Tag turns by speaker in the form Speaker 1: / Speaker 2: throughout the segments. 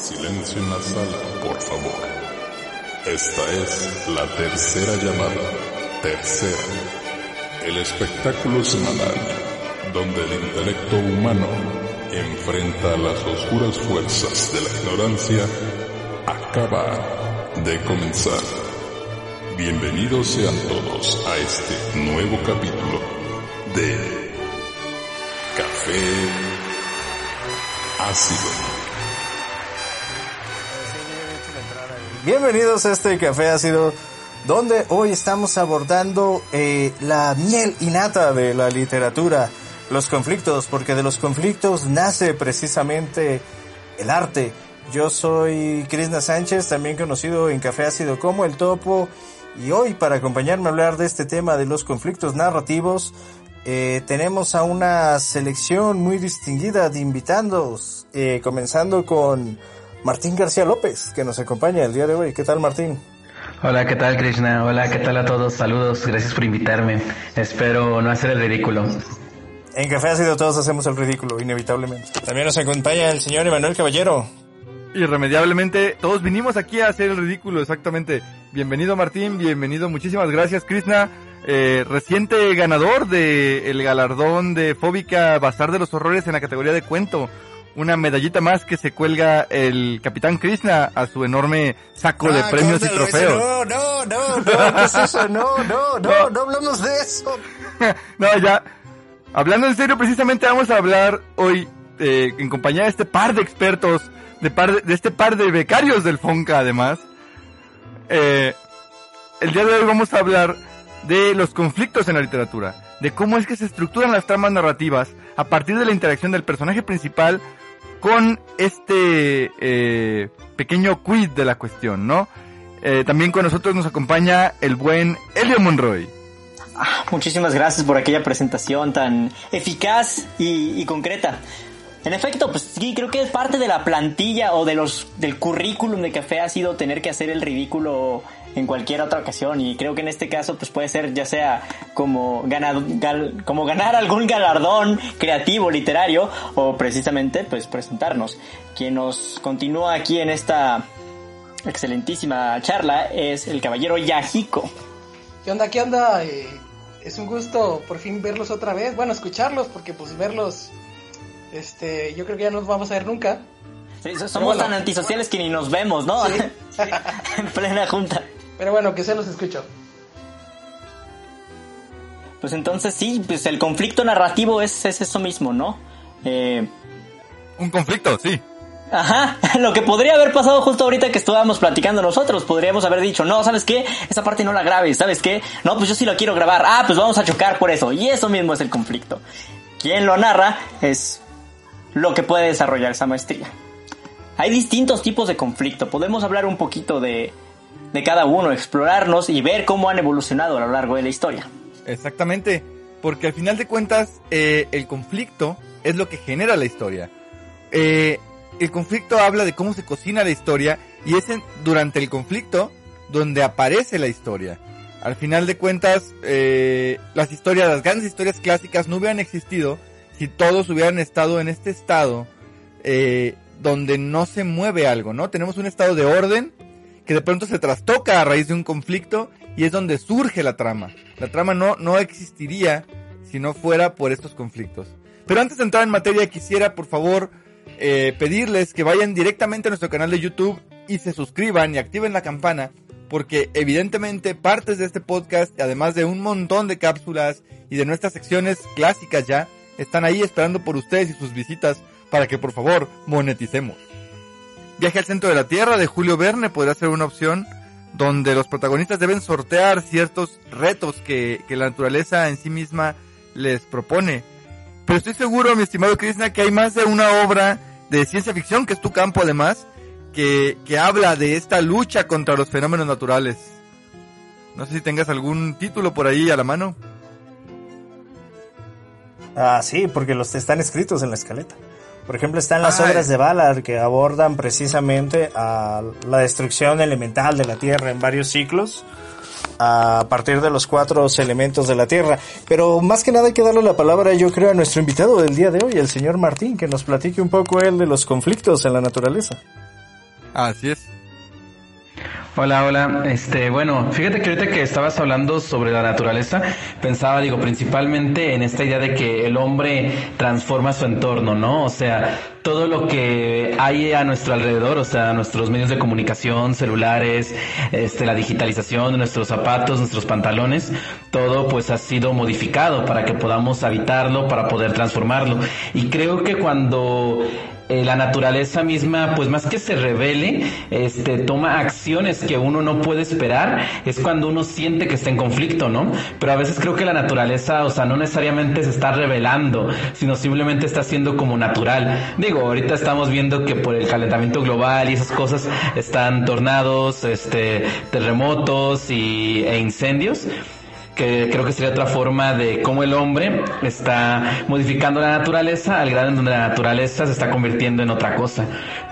Speaker 1: Silencio en la sala, por favor. Esta es la tercera llamada. Tercera. El espectáculo semanal donde el intelecto humano enfrenta las oscuras fuerzas de la ignorancia acaba de comenzar. Bienvenidos sean todos a este nuevo capítulo de Café Ácido.
Speaker 2: Bienvenidos a este Café Ácido, donde hoy estamos abordando eh, la miel innata de la literatura, los conflictos, porque de los conflictos nace precisamente el arte. Yo soy Krishna Sánchez, también conocido en Café Ácido como El Topo, y hoy para acompañarme a hablar de este tema de los conflictos narrativos, eh, tenemos a una selección muy distinguida de invitados, eh, comenzando con Martín García López, que nos acompaña el día de hoy. ¿Qué tal, Martín?
Speaker 3: Hola, ¿qué tal, Krishna? Hola, ¿qué tal a todos? Saludos, gracias por invitarme. Espero no hacer el ridículo.
Speaker 2: En Café Ácido todos hacemos el ridículo, inevitablemente. También nos acompaña el señor Emanuel Caballero.
Speaker 4: Irremediablemente, todos vinimos aquí a hacer el ridículo, exactamente. Bienvenido Martín, bienvenido, muchísimas gracias Krishna, eh, reciente ganador del el galardón de Fóbica Bazar de los Horrores en la categoría de cuento. Una medallita más que se cuelga el Capitán Krishna a su enorme saco de
Speaker 2: Ah,
Speaker 4: premios y trofeos.
Speaker 2: No, no, no, no, ¿qué es eso? No, no, no, no hablamos de eso.
Speaker 4: no, ya. Hablando en serio, precisamente vamos a hablar hoy eh, en compañía de este par de expertos, de, par de, de este par de becarios del FONCA además. Eh, el día de hoy vamos a hablar de los conflictos en la literatura, de cómo es que se estructuran las tramas narrativas a partir de la interacción del personaje principal con este eh, pequeño quiz de la cuestión, ¿no? Eh, también con nosotros nos acompaña el buen Elio Monroy.
Speaker 5: Ah, muchísimas gracias por aquella presentación tan eficaz y, y concreta. En efecto, pues sí, creo que es parte de la plantilla o de los del currículum de café ha sido tener que hacer el ridículo en cualquier otra ocasión y creo que en este caso pues puede ser ya sea como ganar, gal- como ganar algún galardón creativo literario o precisamente pues presentarnos. Quien nos continúa aquí en esta excelentísima charla es el caballero Yahiko.
Speaker 6: ¿Qué onda? ¿Qué onda? Eh, es un gusto por fin verlos otra vez. Bueno, escucharlos, porque pues verlos, este, yo creo que ya no nos vamos a ver nunca.
Speaker 5: Sí, somos
Speaker 6: bueno.
Speaker 5: tan antisociales que ni nos vemos, ¿no?
Speaker 6: Sí.
Speaker 5: en plena junta.
Speaker 6: Pero bueno, que se los escucho.
Speaker 5: Pues entonces sí, pues el conflicto narrativo es, es eso mismo, ¿no? Eh,
Speaker 4: Un conflicto, sí.
Speaker 5: Ajá, lo que podría haber pasado justo ahorita que estábamos platicando nosotros, podríamos haber dicho, no, ¿sabes qué? Esa parte no la grabes, ¿sabes qué? No, pues yo sí lo quiero grabar, ah, pues vamos a chocar por eso, y eso mismo es el conflicto. Quien lo narra es lo que puede desarrollar esa maestría. Hay distintos tipos de conflicto, podemos hablar un poquito de, de cada uno, explorarnos y ver cómo han evolucionado a lo largo de la historia.
Speaker 4: Exactamente, porque al final de cuentas eh, el conflicto es lo que genera la historia. Eh, el conflicto habla de cómo se cocina la historia y es en- durante el conflicto donde aparece la historia. Al final de cuentas, eh, las historias, las grandes historias clásicas no hubieran existido si todos hubieran estado en este estado donde no se mueve algo, ¿no? Tenemos un estado de orden que de pronto se trastoca a raíz de un conflicto y es donde surge la trama. La trama no, no existiría si no fuera por estos conflictos. Pero antes de entrar en materia, quisiera por favor eh, pedirles que vayan directamente a nuestro canal de YouTube y se suscriban y activen la campana, porque evidentemente partes de este podcast, además de un montón de cápsulas y de nuestras secciones clásicas ya, están ahí esperando por ustedes y sus visitas para que por favor moneticemos. Viaje al centro de la Tierra de Julio Verne podría ser una opción donde los protagonistas deben sortear ciertos retos que, que la naturaleza en sí misma les propone. Pero estoy seguro, mi estimado Krishna, que hay más de una obra de ciencia ficción, que es tu campo además, que, que habla de esta lucha contra los fenómenos naturales. No sé si tengas algún título por ahí a la mano.
Speaker 2: Ah, sí, porque los están escritos en la escaleta. Por ejemplo, están las
Speaker 4: Ah,
Speaker 2: obras de Valar que abordan precisamente a la destrucción elemental de la Tierra en varios ciclos a partir de los cuatro elementos de la Tierra. Pero más que nada hay que darle la palabra, yo creo, a nuestro invitado del día de hoy, el señor Martín, que nos platique un poco él de los conflictos en la naturaleza.
Speaker 4: Así es.
Speaker 3: Hola, hola. Este, bueno, fíjate que ahorita que estabas hablando sobre la naturaleza, pensaba, digo, principalmente en esta idea de que el hombre transforma su entorno, ¿no? O sea, todo lo que hay a nuestro alrededor, o sea, nuestros medios de comunicación, celulares, este, la digitalización nuestros zapatos, nuestros pantalones, todo pues ha sido modificado para que podamos habitarlo, para poder transformarlo. Y creo que cuando eh, la naturaleza misma, pues más que se revele, este, toma acciones que uno no puede esperar, es cuando uno siente que está en conflicto, ¿no? Pero a veces creo que la naturaleza, o sea, no necesariamente se está revelando, sino simplemente está siendo como natural. Digo, ahorita estamos viendo que por el calentamiento global y esas cosas están tornados, este, terremotos y, e incendios que creo que sería otra forma de cómo el hombre está modificando la naturaleza al grado en donde la naturaleza se está convirtiendo en otra cosa.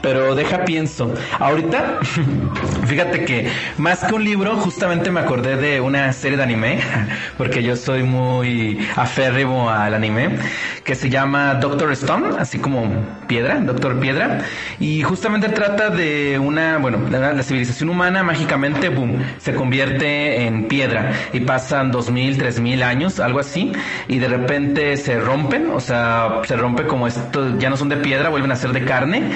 Speaker 3: Pero deja pienso, ahorita, fíjate que más que un libro, justamente me acordé de una serie de anime, porque yo soy muy aférrimo al anime, que se llama Doctor Stone, así como piedra, Doctor Piedra, y justamente trata de una, bueno, la, la civilización humana mágicamente, boom, se convierte en piedra y pasan dos mil, tres mil años, algo así, y de repente se rompen, o sea, se rompe como esto, ya no son de piedra, vuelven a ser de carne,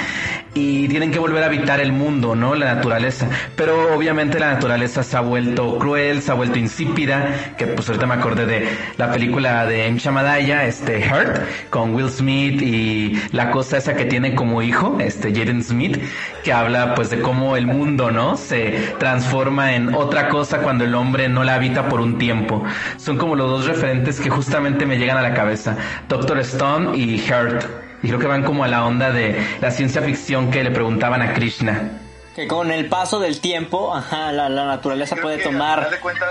Speaker 3: y tienen que volver a habitar el mundo, ¿no? La naturaleza. Pero obviamente la naturaleza se ha vuelto cruel, se ha vuelto insípida, que pues ahorita me acordé de la película de M. Shamadaya, este, Hurt, con Will Smith y la cosa esa que tiene como hijo, este, Jaden Smith, que habla pues de cómo el mundo, ¿no? Se transforma en otra cosa cuando el hombre no la habita por un tiempo. Son como los dos referentes que justamente me llegan a la cabeza, Doctor Stone y Hurt. Y creo que van como a la onda de la ciencia ficción que le preguntaban a Krishna.
Speaker 5: Que con el paso del tiempo, ajá, la, la naturaleza puede tomar...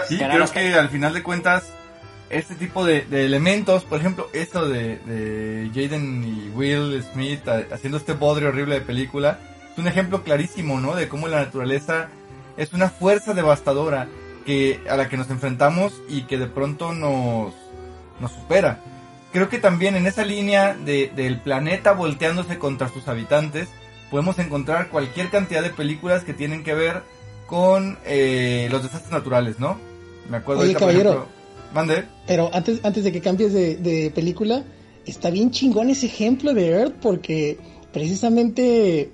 Speaker 4: Sí,
Speaker 5: ganar
Speaker 4: creo
Speaker 5: hasta-
Speaker 4: que al final de cuentas, este tipo de, de elementos, por ejemplo, esto de, de Jaden y Will Smith a- haciendo este bodrio horrible de película, es un ejemplo clarísimo, ¿no? De cómo la naturaleza es una fuerza devastadora que, a la que nos enfrentamos y que de pronto nos, nos supera. Creo que también en esa línea de, del planeta volteándose contra sus habitantes, podemos encontrar cualquier cantidad de películas que tienen que ver con eh, los desastres naturales, ¿no? Me acuerdo
Speaker 6: Oye,
Speaker 4: ahorita,
Speaker 6: caballero.
Speaker 4: ejemplo- Mande.
Speaker 6: Pero antes, antes de que cambies de, de película, está bien chingón ese ejemplo de Earth porque precisamente...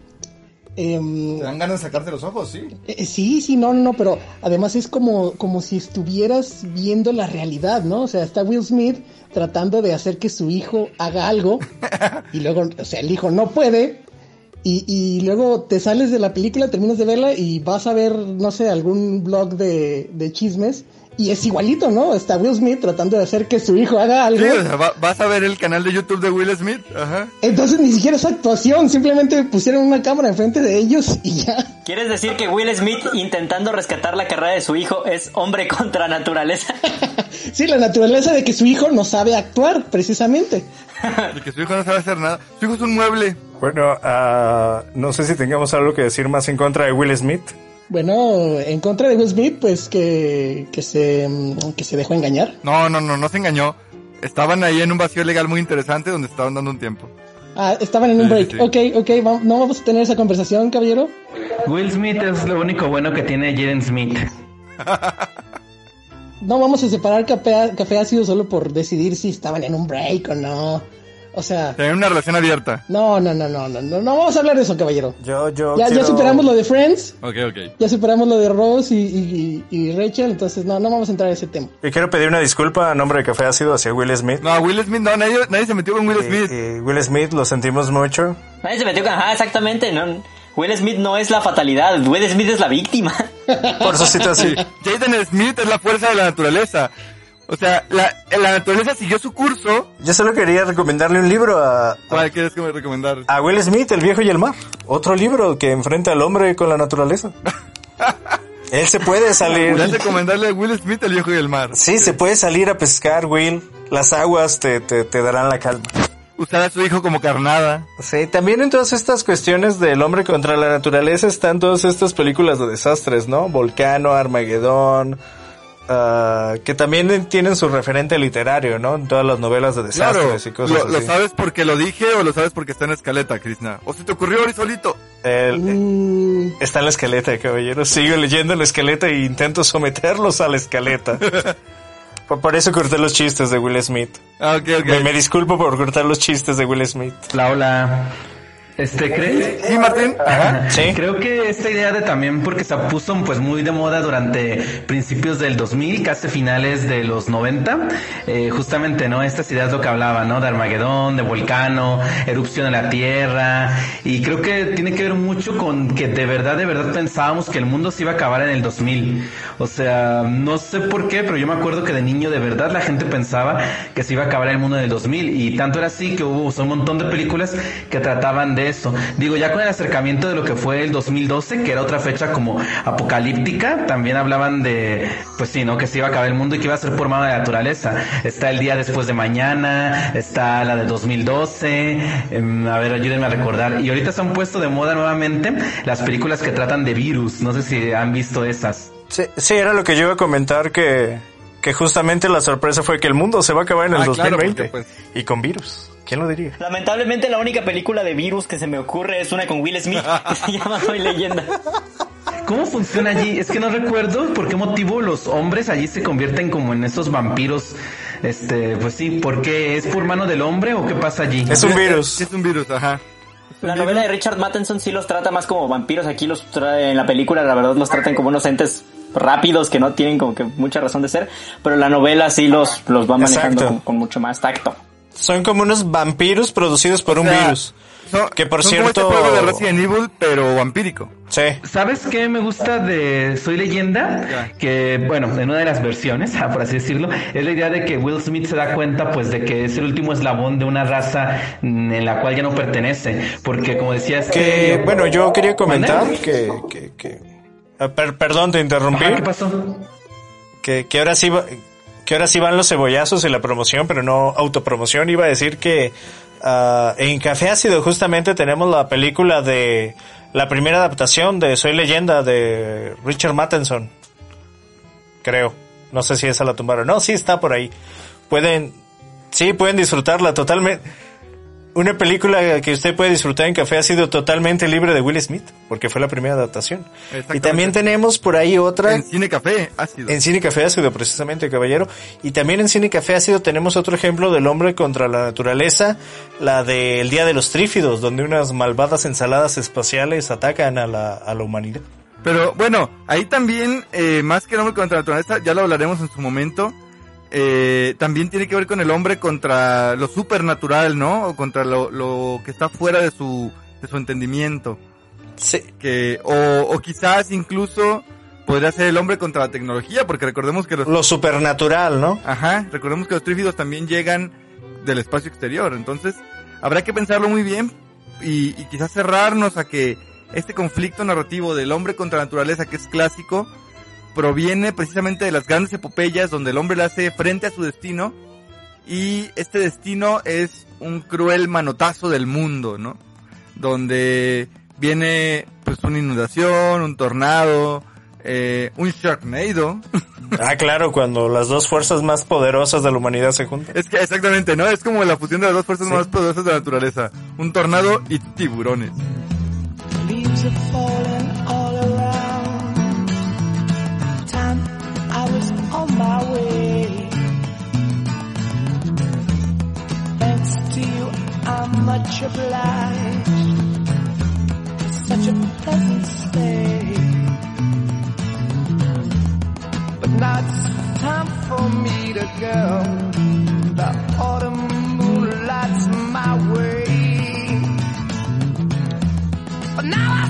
Speaker 6: em,
Speaker 4: Te dan ganas de sacarte los ojos, sí.
Speaker 6: eh, sí, sí, no, no, no, pero además es como, como si estuvieras viendo la realidad, ¿no? O sea, está Will Smith tratando de hacer que su hijo haga algo y luego, o sea, el hijo no puede y, y luego te sales de la película, terminas de verla y vas a ver, no sé, algún blog de, de chismes y es igualito, ¿no? Está Will Smith tratando de hacer que su hijo haga algo.
Speaker 4: Sí, o sea, va- vas a ver el canal de YouTube de Will Smith. Ajá.
Speaker 6: Entonces ni siquiera es actuación, simplemente pusieron una cámara enfrente de ellos y ya.
Speaker 5: ¿Quieres decir que Will Smith intentando rescatar la carrera de su hijo es hombre contra naturaleza?
Speaker 6: Sí, la naturaleza de que su hijo no sabe actuar, precisamente.
Speaker 4: De que su hijo no sabe hacer nada. Su hijo es un mueble.
Speaker 2: Bueno, ah, no sé si tengamos algo que decir más en contra de Will Smith.
Speaker 6: Bueno, en contra de Will Smith, pues que, que, se, que se dejó engañar.
Speaker 4: No, no, no, no se engañó. Estaban ahí en un vacío legal muy interesante donde estaban dando un tiempo.
Speaker 6: Ah, estaban en un
Speaker 4: Sí,
Speaker 6: break.
Speaker 4: sí.
Speaker 6: Ok, ok, va- no vamos a tener esa conversación, caballero.
Speaker 3: Will Smith es lo único bueno que tiene Jaden Smith.
Speaker 6: No vamos a separar café, café ácido solo por decidir si estaban en un break o no. O sea,
Speaker 4: Tenían una relación abierta.
Speaker 6: no, no, no, no, no, no, no vamos a hablar de eso, caballero.
Speaker 2: Yo, yo
Speaker 6: Ya, ya superamos lo de Friends,
Speaker 4: Ok, ok.
Speaker 6: ya superamos lo de Rose y, y- Rachel, entonces no, no vamos a entrar a ese tema.
Speaker 2: Y quiero pedir una disculpa a nombre de Café Ácido hacia Will Smith.
Speaker 4: No, Will Smith, no, nadie, nadie se metió con Will
Speaker 2: Y-
Speaker 4: Smith.
Speaker 2: y Will Smith, lo sentimos mucho.
Speaker 5: Nadie se metió con... Ajá, exactamente. No, Will Smith no es la fatalidad. Will Smith es la víctima.
Speaker 2: Por su situación.
Speaker 4: Jaden Smith es la fuerza de la naturaleza. O sea, la, la naturaleza siguió su curso.
Speaker 2: Yo solo quería recomendarle un libro a,
Speaker 4: ¿Cuál quieres que me recomendar?
Speaker 2: a Will Smith, El viejo y el mar. Otro libro que enfrenta al hombre con la naturaleza. Él se puede salir.
Speaker 4: Podrías recomendarle a Will Smith el viejo y el mar.
Speaker 2: Sí, se puede salir a pescar, Will. Las aguas te, te, te darán la calma.
Speaker 4: Usar a su hijo como carnada.
Speaker 2: Sí, también en todas estas cuestiones del hombre contra la naturaleza están todas estas películas de desastres, ¿no? Volcano, Armagedón, ah, que también tienen su referente literario, ¿no? En todas las novelas de
Speaker 4: Claro,
Speaker 2: desastres y cosas
Speaker 4: lo, lo
Speaker 2: así.
Speaker 4: sabes porque lo dije o lo sabes porque está en escaleta, Krishna. O se te ocurrió hoy solito.
Speaker 2: El-
Speaker 6: Mm,
Speaker 2: Está en la escaleta, caballero. Sigo leyendo la escaleta e intento someterlos a la escaleta. por, eso corté los chistes de Will Smith.
Speaker 4: Ah, ok, ok.
Speaker 2: Me, me disculpo por cortar los chistes de Will Smith.
Speaker 3: Hola, hola. Este, ¿crees?
Speaker 4: Sí, Martín.
Speaker 2: Ajá, sí.
Speaker 3: Creo que esta idea de también porque se puso pues muy de moda durante principios del 2000, casi finales de los 90, eh, justamente, ¿no? Estas ideas lo que hablaba, ¿no? De Armagedón, de volcano, erupción de la Tierra, y creo que tiene que ver mucho con que de verdad, de verdad pensábamos que el mundo se iba a acabar en el 2000. O sea, no sé por qué, pero yo me acuerdo que de niño de verdad la gente pensaba que se iba a acabar el mundo en el 2000, y tanto era así que hubo un montón de películas que trataban de eso. Digo, ya con el acercamiento de lo que fue el 2012, que era otra fecha como apocalíptica, también hablaban de, pues sí, ¿no? Que se iba a acabar el mundo y que iba a ser por mano de la naturaleza. Está el día después de mañana, está la de 2012, em, a ver, ayúdenme a recordar. Y ahorita se han puesto de moda nuevamente las películas que tratan de virus, no sé si han visto esas.
Speaker 2: Sí, sí, era lo que yo iba a comentar que, que justamente la sorpresa fue que el mundo se va a acabar en el
Speaker 4: Ah, claro,
Speaker 2: 2020.
Speaker 4: porque, pues-
Speaker 2: Y con virus. ¿Quién lo diría?
Speaker 5: Lamentablemente la única película de virus que se me ocurre es una con Will Smith que se llama Soy Leyenda.
Speaker 3: ¿Cómo funciona allí? Es que no recuerdo por qué motivo los hombres allí se convierten como en esos vampiros. Este, pues sí, ¿por qué? ¿Es por mano del hombre o qué pasa allí?
Speaker 2: Es un virus.
Speaker 4: Es un virus, ajá.
Speaker 5: La novela de Richard Matheson sí los trata más como vampiros. Aquí los trae en la película, la verdad los tratan como unos entes rápidos que no tienen como que mucha razón de ser. Pero la novela sí los, los va manejando con mucho más tacto.
Speaker 2: Son como unos vampiros producidos por un
Speaker 4: sea,
Speaker 2: virus.
Speaker 4: son-
Speaker 2: Que por
Speaker 4: son
Speaker 2: cierto-
Speaker 4: Como este juego de Resident Evil, pero vampírico.
Speaker 2: Sí.
Speaker 3: ¿Sabes qué me gusta de Soy Leyenda? Que, bueno, en una de las versiones, por así decirlo, es la idea de que Will Smith se da cuenta, pues, de que es el último eslabón de una raza mm, en la cual ya no pertenece. Porque, como decías...
Speaker 2: Que, bueno, yo quería comentar que, que, que- ah, per- perdón, te interrumpí.
Speaker 3: Ajá, ¿Qué pasó?
Speaker 2: que, que ahora sí va- que ahora sí van los cebollazos y la promoción, pero no autopromoción. Iba a decir que ah, en Café Ácido justamente tenemos la película de la primera adaptación de Soy Leyenda de Richard Matheson. Creo. No sé si esa la tumbaron. No, sí está por ahí. Pueden, sí, pueden disfrutarla totalmente. Una película que usted puede disfrutar en Café ha sido totalmente libre de Will Smith, porque fue la primera adaptación. Y también tenemos por ahí otra
Speaker 4: En Cine Café, ácido.
Speaker 2: en Cine Café Ácido, precisamente, caballero. Y también en Cine Café Ácido tenemos otro ejemplo del hombre contra la naturaleza, la del Día de los Trífidos, donde unas malvadas ensaladas espaciales atacan a la, a la humanidad.
Speaker 4: Pero bueno, ahí también, eh, más que el hombre contra la naturaleza, ya lo hablaremos en su momento, eh, también tiene que ver con el hombre contra lo supernatural, ¿no? O contra lo, lo que está fuera de su, de su entendimiento.
Speaker 2: Sí,
Speaker 4: Que, o, o quizás incluso podría ser el hombre contra la tecnología, porque recordemos que los,
Speaker 2: lo supernatural, ¿no?
Speaker 4: ajá, recordemos que los trífidos también llegan del espacio exterior, entonces habrá que pensarlo muy bien y, y quizás cerrarnos a que este conflicto narrativo del hombre contra la naturaleza que es clásico proviene precisamente de las grandes epopeyas donde el hombre le hace frente a su destino y este destino es un cruel manotazo del mundo, ¿no? Donde viene pues una inundación, un tornado, eh, un Sharknado.
Speaker 2: Ah, claro, cuando las dos fuerzas más poderosas de la humanidad se juntan.
Speaker 4: Es que exactamente, ¿no? Es como la fusión de las dos fuerzas más poderosas de la naturaleza. Un tornado y tiburones.
Speaker 7: Much obliged. Such a pleasant stay. But now it's time for me to go. The autumn moonlight's my way. But now I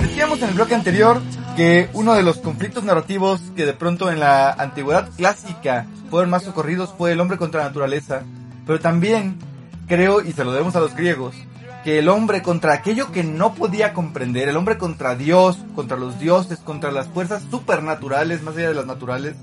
Speaker 4: Decíamos en el bloque anterior que uno de los conflictos narrativos que de pronto en la antigüedad clásica fueron más socorridos fue el hombre contra la naturaleza, pero también creo, y se lo debemos a los griegos, que el hombre contra aquello que no podía comprender, el hombre contra Dios, contra los dioses, contra las fuerzas supernaturales, más allá de las naturales,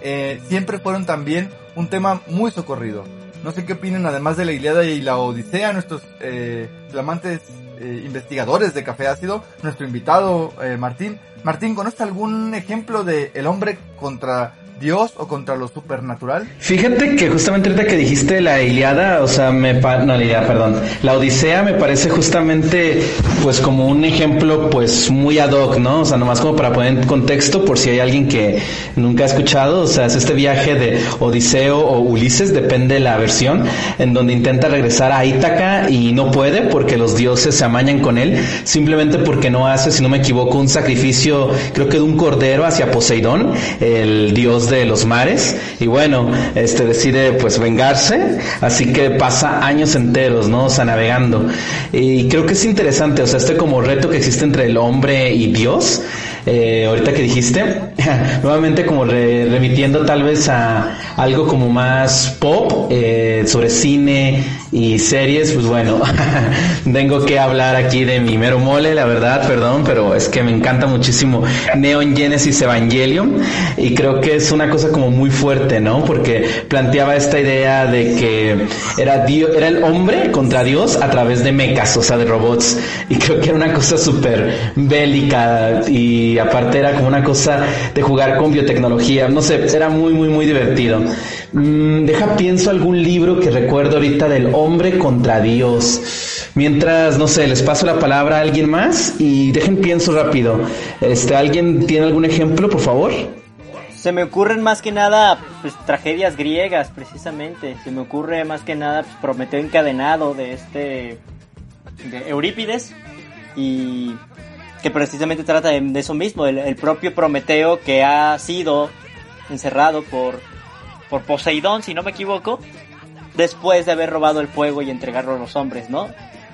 Speaker 4: eh, siempre fueron también un tema muy socorrido. No sé qué opinan además de la Iliada y la Odisea, nuestros eh, flamantes eh, investigadores de Café Ácido, nuestro invitado Martín. Martín, ¿conoce algún ejemplo de el hombre contra Dios o contra lo supernatural?
Speaker 3: Fíjate que justamente ahorita que dijiste la Iliada, o sea, me pa- no la Iliada, perdón, la Odisea me parece justamente pues como un ejemplo pues muy ad hoc, ¿no? O sea, nomás como para poner en contexto por si hay alguien que nunca ha escuchado, o sea, es este viaje de Odiseo o Ulises, depende de la versión, en donde intenta regresar a Ítaca y no puede porque los dioses se amañan con él, simplemente porque no hace, si no me equivoco, un sacrificio, creo que de un cordero hacia Poseidón, el dios de los mares, y bueno, este decide pues vengarse, así que pasa años enteros, ¿no? O sea, navegando. Y creo que es interesante, o sea, este como reto que existe entre el hombre y Dios, eh, ahorita que dijiste, nuevamente como re- remitiendo tal vez a algo como más pop, eh, sobre cine y series, pues bueno, tengo que hablar aquí de mi mero mole, la verdad, perdón, pero es que me encanta muchísimo Neon Genesis Evangelion y creo que es una cosa como muy fuerte, ¿no? Porque planteaba esta idea de que era Dios, era el hombre contra Dios a través de mechas, o sea, de robots, y creo que era una cosa súper bélica y aparte era como una cosa de jugar con biotecnología, no sé, era muy, muy, muy divertido. Mm, deja pienso algún libro que recuerdo ahorita del hombre contra Dios. Mientras, no sé, les paso la palabra a alguien más y dejen pienso rápido. Este, ¿alguien tiene algún ejemplo, por favor?
Speaker 5: Se me ocurren más que nada pues, tragedias griegas, precisamente. Se me ocurre más que nada pues, Prometeo encadenado de este de Eurípides y que precisamente trata de, eso mismo, el, el propio Prometeo que ha sido encerrado por por Poseidón, si no me equivoco, después de haber robado el fuego y entregarlo a los hombres, ¿no?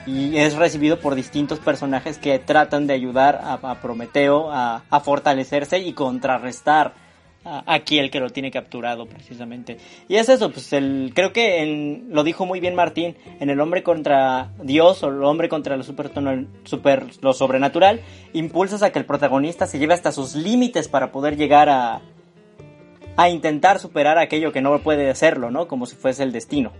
Speaker 5: Y es recibido por distintos personajes que tratan de ayudar a, Prometeo a, fortalecerse y contrarrestar a aquel que lo tiene capturado precisamente. Y es eso, pues el, creo que lo dijo muy bien Martín, en el hombre contra Dios o el hombre contra lo, super, lo sobrenatural, impulsas a que el protagonista se lleve hasta sus límites para poder llegar a, a intentar superar aquello que no puede hacerlo, ¿no? Como si fuese el destino.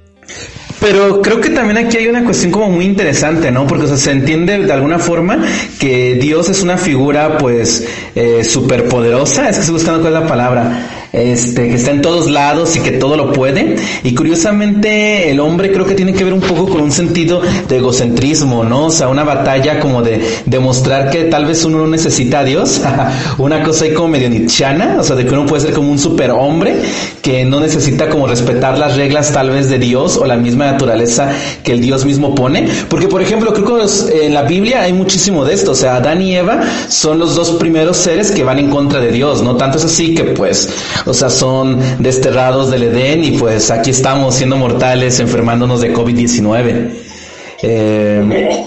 Speaker 3: Pero creo que también aquí hay una cuestión como muy interesante, ¿no? Porque se entiende de alguna forma que Dios es una figura pues eh, superpoderosa, es que estoy buscando cuál es la palabra, este, que está en todos lados y que todo lo puede. Y curiosamente el hombre creo que tiene que ver un poco con un sentido de egocentrismo, ¿no? O sea, una batalla como de demostrar que tal vez uno no necesita a Dios, una cosa ahí como medio nietzscheana, o sea, de que uno puede ser como un superhombre que no necesita como respetar las reglas tal vez de Dios o la misma naturaleza que el Dios mismo pone. Porque, por ejemplo, creo que en la Biblia hay muchísimo de esto. O sea, Adán y Eva son los dos primeros seres que van en contra de Dios, ¿no? Tanto es así que, pues, o sea, son desterrados del Edén y pues aquí estamos siendo mortales, enfermándonos de COVID-19. Eh,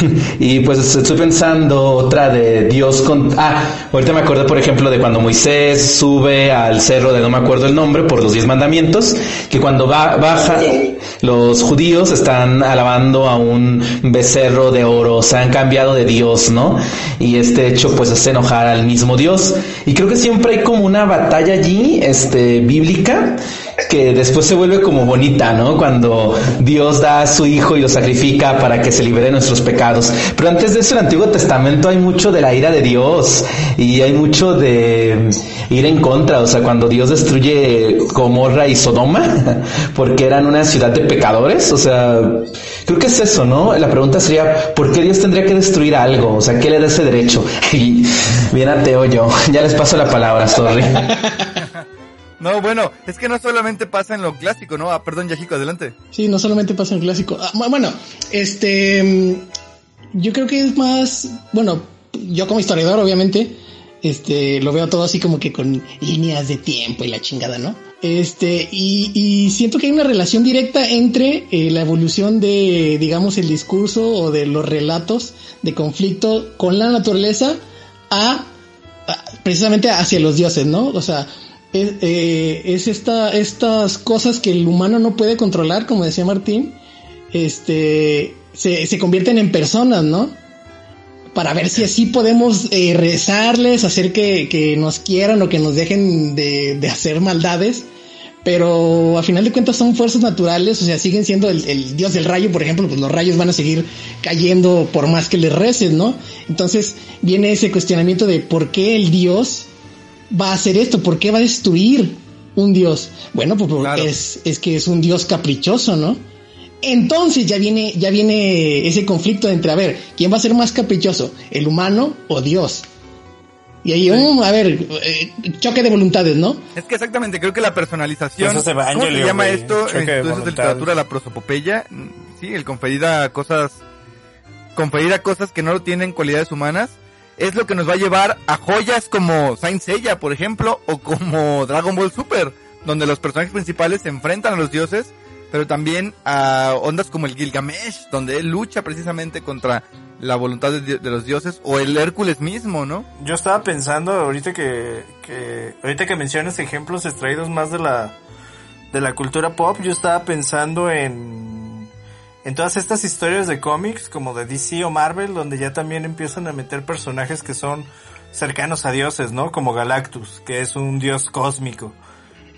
Speaker 3: y pues estoy pensando otra de Dios con... Ah, ahorita me acordé por ejemplo de cuando Moisés sube al cerro de no me acuerdo el nombre por los diez mandamientos, que cuando baja los judíos están alabando a un becerro de oro, se han cambiado de Dios, ¿no? Y este hecho pues hace enojar al mismo Dios. Y creo que siempre hay como una batalla allí, este, bíblica, que después se vuelve como bonita, ¿no? Cuando Dios da a su hijo y lo sacrifica para que se libere nuestros pecados. Pero antes de eso, en el Antiguo Testamento hay mucho de la ira de Dios y hay mucho de ir en contra. O sea, cuando Dios destruye Gomorra y Sodoma, porque eran una ciudad de pecadores. O sea, creo que es eso, ¿no? La pregunta sería, ¿por qué Dios tendría que destruir algo? O sea, ¿qué le da ese derecho? Y bien ateo yo. Ya les paso la palabra, sorry.
Speaker 4: No, bueno, es que no solamente pasa en lo clásico, ¿no? Ah, perdón, Yajico, adelante.
Speaker 6: Sí, no solamente pasa en clásico. Ah, bu- bueno, este, mm, yo creo que es más, bueno, yo como historiador, obviamente, este, lo veo todo así como que con líneas de tiempo y la chingada, ¿no? Este, y, y siento que hay una relación directa entre eh, la evolución de, digamos, el discurso o de los relatos de conflicto con la naturaleza a, a- precisamente hacia los dioses, ¿no? O sea, es, eh, es esta, estas cosas que el humano no puede controlar, como decía Martín, este, se, se convierten en personas, ¿no? Para ver si así podemos eh, rezarles, hacer que, que nos quieran o que nos dejen de, de hacer maldades. Pero a final de cuentas son fuerzas naturales, o sea, siguen siendo el, el dios del rayo, por ejemplo, pues los rayos van a seguir cayendo por más que les reces, ¿no? Entonces viene ese cuestionamiento de por qué el dios va a hacer esto, por qué va a destruir un dios. Bueno, pues porque
Speaker 4: Claro.
Speaker 6: es, es que es un dios caprichoso, ¿no? Entonces ya viene, ya viene ese conflicto entre, a ver, ¿quién va a ser más caprichoso? ¿El humano o Dios? Y ahí, um, a ver, eh, choque de voluntades, ¿no?
Speaker 4: Es que exactamente, creo que la personalización.
Speaker 2: Eso es
Speaker 4: ¿Cómo se llama esto? En
Speaker 2: de
Speaker 4: estudios de literatura, la prosopopeya. Sí, el conferir a cosas. Conferir a cosas que no tienen cualidades humanas. Es lo que nos va a llevar a joyas como Saint Seiya, por ejemplo, o como Dragon Ball Super, donde los personajes principales se enfrentan a los dioses, pero también a ondas como el Gilgamesh, donde él lucha precisamente contra la voluntad de, los dioses, o el Hércules mismo, ¿no?
Speaker 2: Yo estaba pensando ahorita que, que ahorita que mencionas ejemplos extraídos más de la de la cultura pop, yo estaba pensando en en todas estas historias de cómics como de DC o Marvel donde ya también empiezan a meter personajes que son cercanos a dioses, ¿no? Como Galactus, que es un dios cósmico.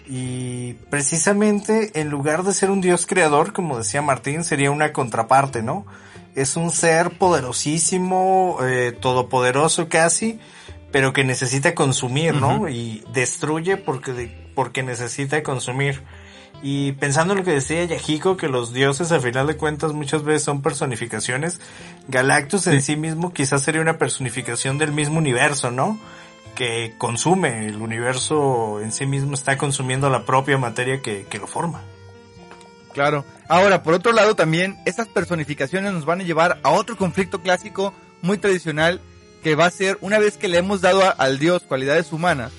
Speaker 2: Y precisamente en lugar de ser un dios creador, como decía Martín, sería una contraparte, ¿no? Es un ser poderosísimo, eh, todopoderoso casi, pero que necesita consumir, ¿no? Y destruye porque, porque necesita consumir. Y pensando en lo que decía Yahiko, que los dioses al final de cuentas muchas veces son personificaciones, Galactus en sí mismo quizás sería una personificación del mismo universo, ¿no? Que consume, el universo en sí mismo está consumiendo la propia materia que, que lo forma.
Speaker 4: Claro. Ahora, por otro lado, también estas personificaciones nos van a llevar a otro conflicto clásico muy tradicional que va a ser una vez que le hemos dado a- al dios cualidades humanas,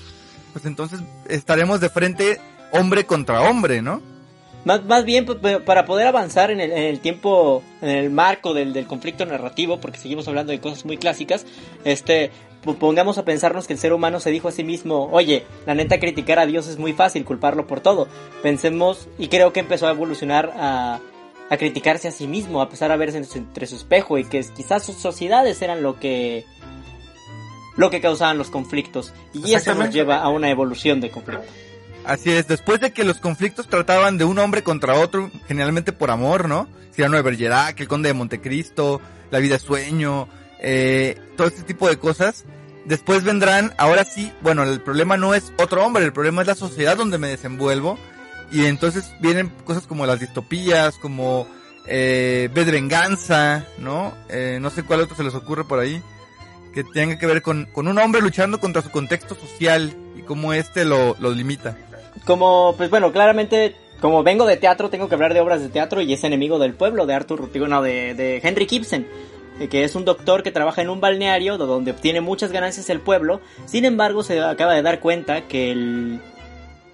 Speaker 4: pues entonces estaremos de frente hombre contra hombre, ¿no?
Speaker 5: Más, más bien pues, para poder avanzar en el, en el tiempo, en el marco del, del conflicto narrativo, porque seguimos hablando de cosas muy clásicas, este, po- pongamos a pensarnos que el ser humano se dijo a sí mismo, oye, la neta criticar a Dios es muy fácil, culparlo por todo. Pensemos, y creo que empezó a evolucionar a, a criticarse a sí mismo, a empezar a verse entre su espejo y que quizás sus sociedades eran lo que lo que causaban los conflictos y eso nos lleva a una evolución de conflicto.
Speaker 4: Así es, después de que los conflictos trataban de un hombre contra otro, generalmente por amor, ¿no? Cyrano de Bergerac, el conde de Montecristo, la vida es sueño, eh, todo este tipo de cosas. Después vendrán, ahora sí, bueno, el problema no es otro hombre, el problema es la sociedad donde me desenvuelvo. Y entonces vienen cosas como las distopías, como eh, venganza, ¿no? Eh, no sé cuál otro se les ocurre por ahí. Que tenga que ver con, con un hombre luchando contra su contexto social y cómo este lo, lo limita.
Speaker 5: Como, pues bueno, claramente, como vengo de teatro, tengo que hablar de obras de teatro y es enemigo del pueblo de Arthur, digo, no, de, de Henry Gibson, eh, que es un doctor que trabaja en un balneario do- donde obtiene muchas ganancias el pueblo, sin embargo se acaba de dar cuenta que el,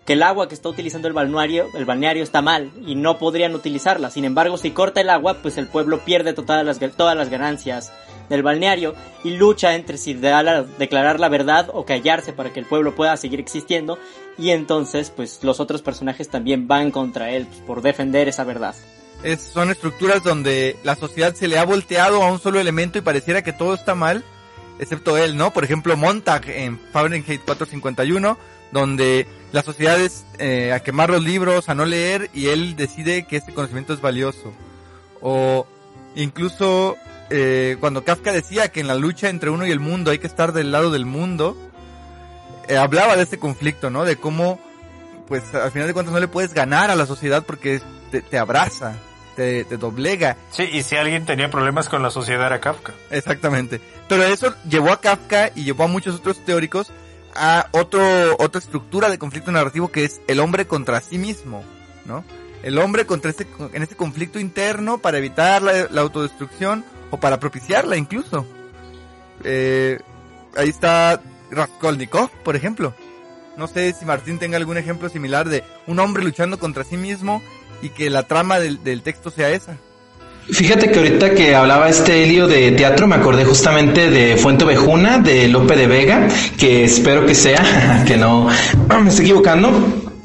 Speaker 5: que el agua que está utilizando el balneario, el balneario está mal y no podrían utilizarla, sin embargo si corta el agua, pues el pueblo pierde todas las, todas las ganancias del balneario y lucha entre si declarar la verdad o callarse para que el pueblo pueda seguir existiendo y entonces pues los otros personajes también van contra él pues, por defender esa verdad.
Speaker 4: Es, son estructuras donde la sociedad se le ha volteado a un solo elemento y pareciera que todo está mal, excepto él, ¿no? Por ejemplo, Montag en Fahrenheit 451, donde la sociedad es eh, a quemar los libros, a no leer, y él decide que ese conocimiento es valioso. O incluso eh, cuando Kafka decía que en la lucha entre uno y el mundo hay que estar del lado del mundo, eh, hablaba de este conflicto, ¿no? De cómo, pues al final de cuentas no le puedes ganar a la sociedad porque te, te abraza, te, te doblega.
Speaker 2: Sí, y si alguien tenía problemas con la sociedad era Kafka.
Speaker 4: Exactamente. Pero eso llevó a Kafka y llevó a muchos otros teóricos a otro, otra estructura de conflicto narrativo que es el hombre contra sí mismo, ¿no? El hombre contra este, en este conflicto interno para evitar la, la autodestrucción o para propiciarla incluso. Eh, ahí está Raskolnikov, por ejemplo. No sé si Martín tenga algún ejemplo similar de un hombre luchando contra sí mismo y que la trama del, del texto sea esa.
Speaker 3: Fíjate que ahorita que hablaba este Helio de teatro, me acordé justamente de Fuente Ovejuna, de Lope de Vega, que espero que sea, que no me estoy equivocando,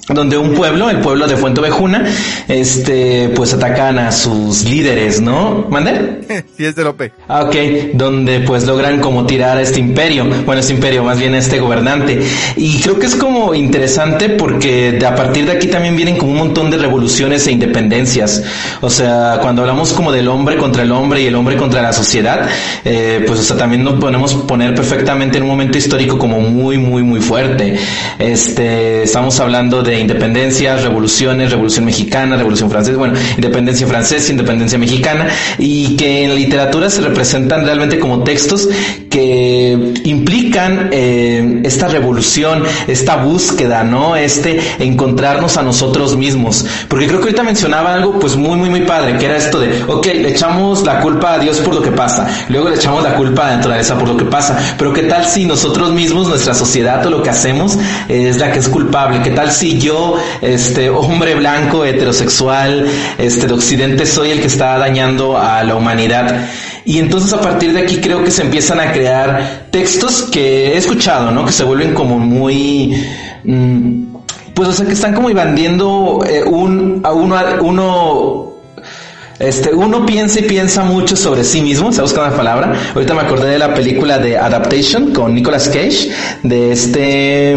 Speaker 3: donde un pueblo, el pueblo de Fuente Ovejuna, este, pues atacan a sus líderes, ¿no? ¿Mande?
Speaker 4: sí, es de Lope.
Speaker 3: Ah, ok, donde pues logran como tirar a este imperio, bueno, este imperio, más bien a este gobernante. Y creo que es como interesante porque de- a partir de aquí también vienen como un montón de revoluciones e independencias. O sea, cuando hablamos como del hombre contra el hombre y el hombre contra la sociedad, eh, pues o sea, también nos podemos poner perfectamente en un momento histórico como muy, muy, muy fuerte. Este, estamos hablando de independencias, revoluciones, revolución mexicana, revolución francesa, bueno, independencia francesa, independencia mexicana, y que en literatura se representan realmente como textos que implican eh, esta revolución, esta búsqueda, ¿no? Este encontrarnos a nosotros mismos. Porque creo que ahorita mencionaba algo pues muy, muy, muy padre, que era esto de, ok, le echamos la culpa a Dios por lo que pasa, luego le echamos la culpa a la naturaleza por lo que pasa, pero qué tal si nosotros mismos, nuestra sociedad o lo que hacemos es la que es culpable, qué tal si yo, este, hombre blanco, heterosexual, este, de occidente, soy el que está dañando a la humanidad. Y entonces a partir de aquí creo que se empiezan a crear textos que he escuchado, ¿no? Que se vuelven como muy... mm, pues o sea que están como invadiendo eh, un, a uno, a uno este, uno piensa y piensa mucho sobre sí mismo, se busca una palabra. Ahorita me acordé de la película de Adaptation con Nicolas Cage, de este...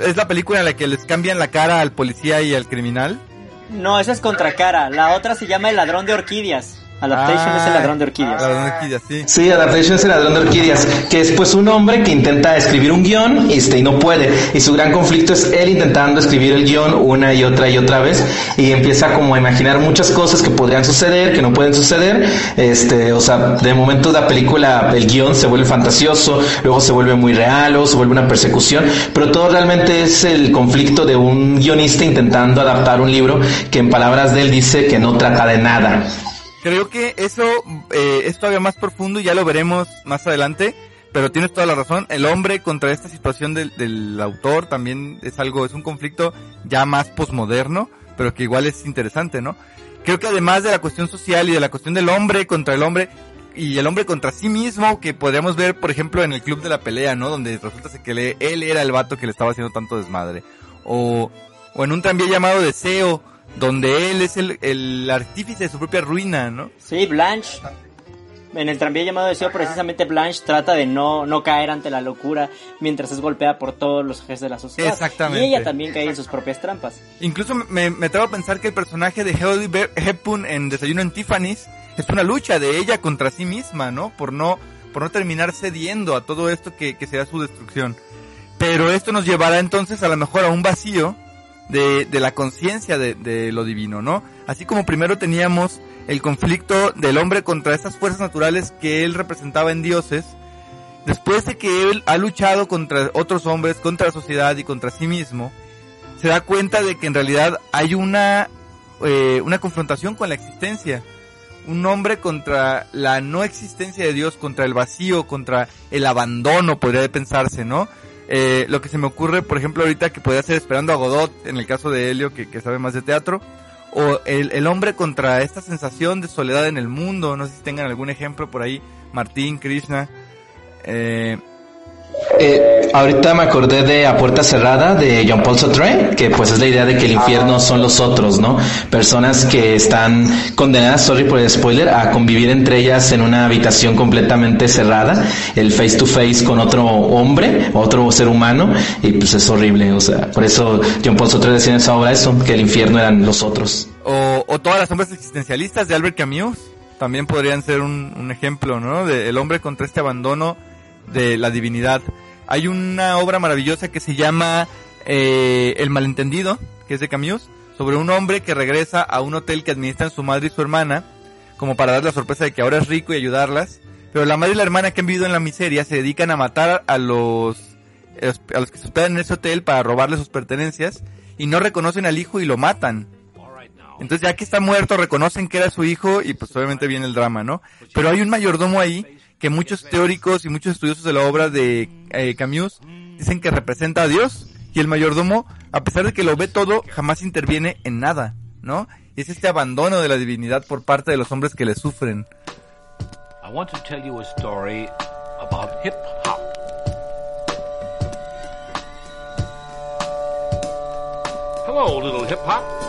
Speaker 4: Es la película en la que les cambian la cara al policía y al criminal.
Speaker 5: No, esa es Contracara. La otra se llama El ladrón de orquídeas. Adaptation
Speaker 4: Ah,
Speaker 5: es el ladrón de orquídeas.
Speaker 4: La ladrón de orquídeas, sí.
Speaker 3: Sí, Adaptation es el ladrón de orquídeas, que es pues un hombre que intenta escribir un guion este, y no puede. Y su gran conflicto es él intentando escribir el guion una y otra y otra vez y empieza como a imaginar muchas cosas que podrían suceder, que no pueden suceder. Este, o sea, de momento la película, el guion se vuelve fantasioso, luego se vuelve muy real, o se vuelve una persecución, pero todo realmente es el conflicto de un guionista intentando adaptar un libro que en palabras de él dice que no trata de nada.
Speaker 4: Creo que eso eh, es todavía más profundo y ya lo veremos más adelante. Pero tienes toda la razón. El hombre contra esta situación del, del autor también es algo, es un conflicto ya más posmoderno, pero que igual es interesante, ¿no? Creo que además de la cuestión social y de la cuestión del hombre contra el hombre y el hombre contra sí mismo, que podríamos ver, por ejemplo, en el club de la pelea, ¿no? Donde resulta que él era el vato que le estaba haciendo tanto desmadre. O, o en un tranvía llamado Deseo, donde él es el, el artífice de su propia ruina, ¿no?
Speaker 5: Sí, Blanche. En el tranvía llamado Deseo, precisamente Blanche trata de no, no caer ante la locura mientras es golpeada por todos los jefes de la sociedad.
Speaker 4: Exactamente.
Speaker 5: Y ella también cae en sus propias trampas.
Speaker 4: Incluso me, me atrevo a pensar que el personaje de Be- Hepburn en Desayuno en Tiffany's es una lucha de ella contra sí misma, ¿no? Por no, por no terminar cediendo a todo esto que, que será su destrucción. Pero esto nos llevará entonces a lo mejor a un vacío de, de la conciencia de, de lo divino, ¿no? Así como primero teníamos el conflicto del hombre contra estas fuerzas naturales que él representaba en dioses, después de que él ha luchado contra otros hombres, contra la sociedad y contra sí mismo, se da cuenta de que en realidad hay una, eh, una confrontación con la existencia. Un hombre contra la no existencia de Dios, contra el vacío, contra el abandono, podría pensarse, ¿no? Eh, lo que se me ocurre, por ejemplo, ahorita que podría ser Esperando a Godot, en el caso de Helio, que, sabe más de teatro, o el, el hombre contra esta sensación de soledad en el mundo, no sé si tengan algún ejemplo por ahí, Martín, Krishna, eh,
Speaker 3: Eh, ahorita me acordé de A Puerta Cerrada de John Paul Sartre, que pues es la idea de que el infierno son los otros, ¿no? Personas que están condenadas, sorry por el spoiler, a convivir entre ellas en una habitación completamente cerrada, el face to face con otro hombre, otro ser humano, y pues es horrible, o sea, por eso John Paul Sartre decía en esa obra eso, que el infierno eran los otros.
Speaker 4: o, o todas las sombras existencialistas de Albert Camus también podrían ser un, un ejemplo, ¿no? De el hombre contra este abandono de la divinidad. Hay una obra maravillosa que se llama eh, El malentendido, que es de Camus, sobre un hombre que regresa a un hotel que administran su madre y su hermana, como para dar la sorpresa de que ahora es rico y ayudarlas. Pero la madre y la hermana que han vivido en la miseria se dedican a matar a los, a los que se hospedan en ese hotel para robarle sus pertenencias y no reconocen al hijo y lo matan. Entonces ya que está muerto reconocen que era su hijo y pues obviamente viene el drama, ¿no? Pero hay un mayordomo ahí que muchos teóricos y muchos estudiosos de la obra de eh, Camus dicen que representa a Dios y el mayordomo, a pesar de que lo ve todo, jamás interviene en nada. ¿no? Y es este abandono de la divinidad por parte de los hombres que le sufren.
Speaker 8: I want to tell you a hip hop. Hello, little hip hop.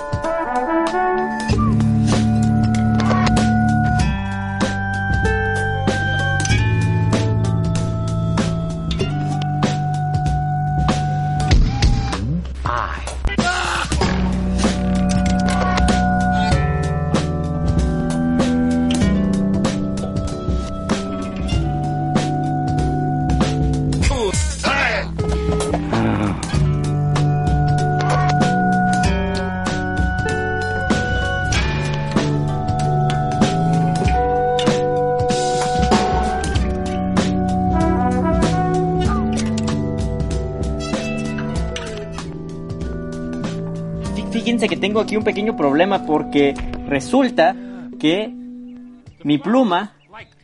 Speaker 5: Fíjense que tengo aquí un pequeño problema porque resulta que mi pluma,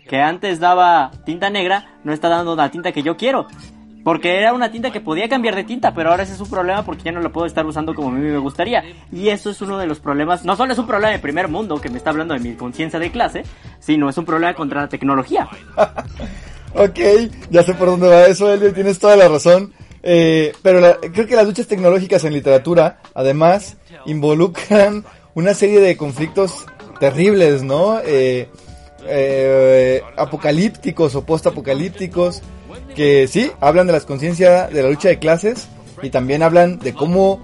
Speaker 5: que antes daba tinta negra, no está dando la tinta que yo quiero. Porque era una tinta que podía cambiar de tinta, pero ahora ese es un problema porque ya no la puedo estar usando como a mí me gustaría. Y eso es uno de los problemas, no solo es un problema de primer mundo que me está hablando de mi conciencia de clase, sino es un problema contra la tecnología.
Speaker 4: Ok, ya sé por dónde va eso, Elio, tienes toda la razón. Eh, pero la- creo que las luchas tecnológicas en literatura, además, involucran una serie de conflictos terribles, ¿no? Eh, eh, apocalípticos o postapocalípticos, que sí, hablan de las conciencias de la lucha de clases y también hablan de cómo,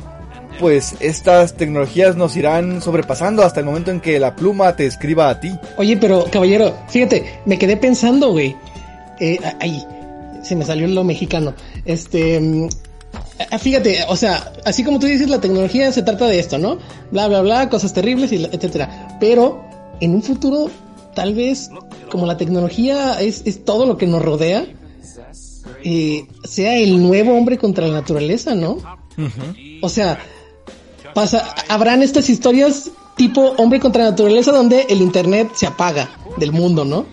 Speaker 4: pues, estas tecnologías nos irán sobrepasando hasta el momento en que la pluma te escriba a ti.
Speaker 6: Oye, pero caballero, fíjate, me quedé pensando, güey. Eh, ahí, se me salió lo mexicano. Este, mm, ah, fíjate, o sea, así como tú dices, la tecnología se trata de esto, ¿no? Bla, bla, bla, cosas terribles, y etcétera. Pero en un futuro, tal vez, como la tecnología es, es todo lo que nos rodea, eh, sea el nuevo hombre contra la naturaleza, ¿no? O sea, pasa, habrán estas historias tipo hombre contra la naturaleza donde el internet se apaga del mundo, ¿no?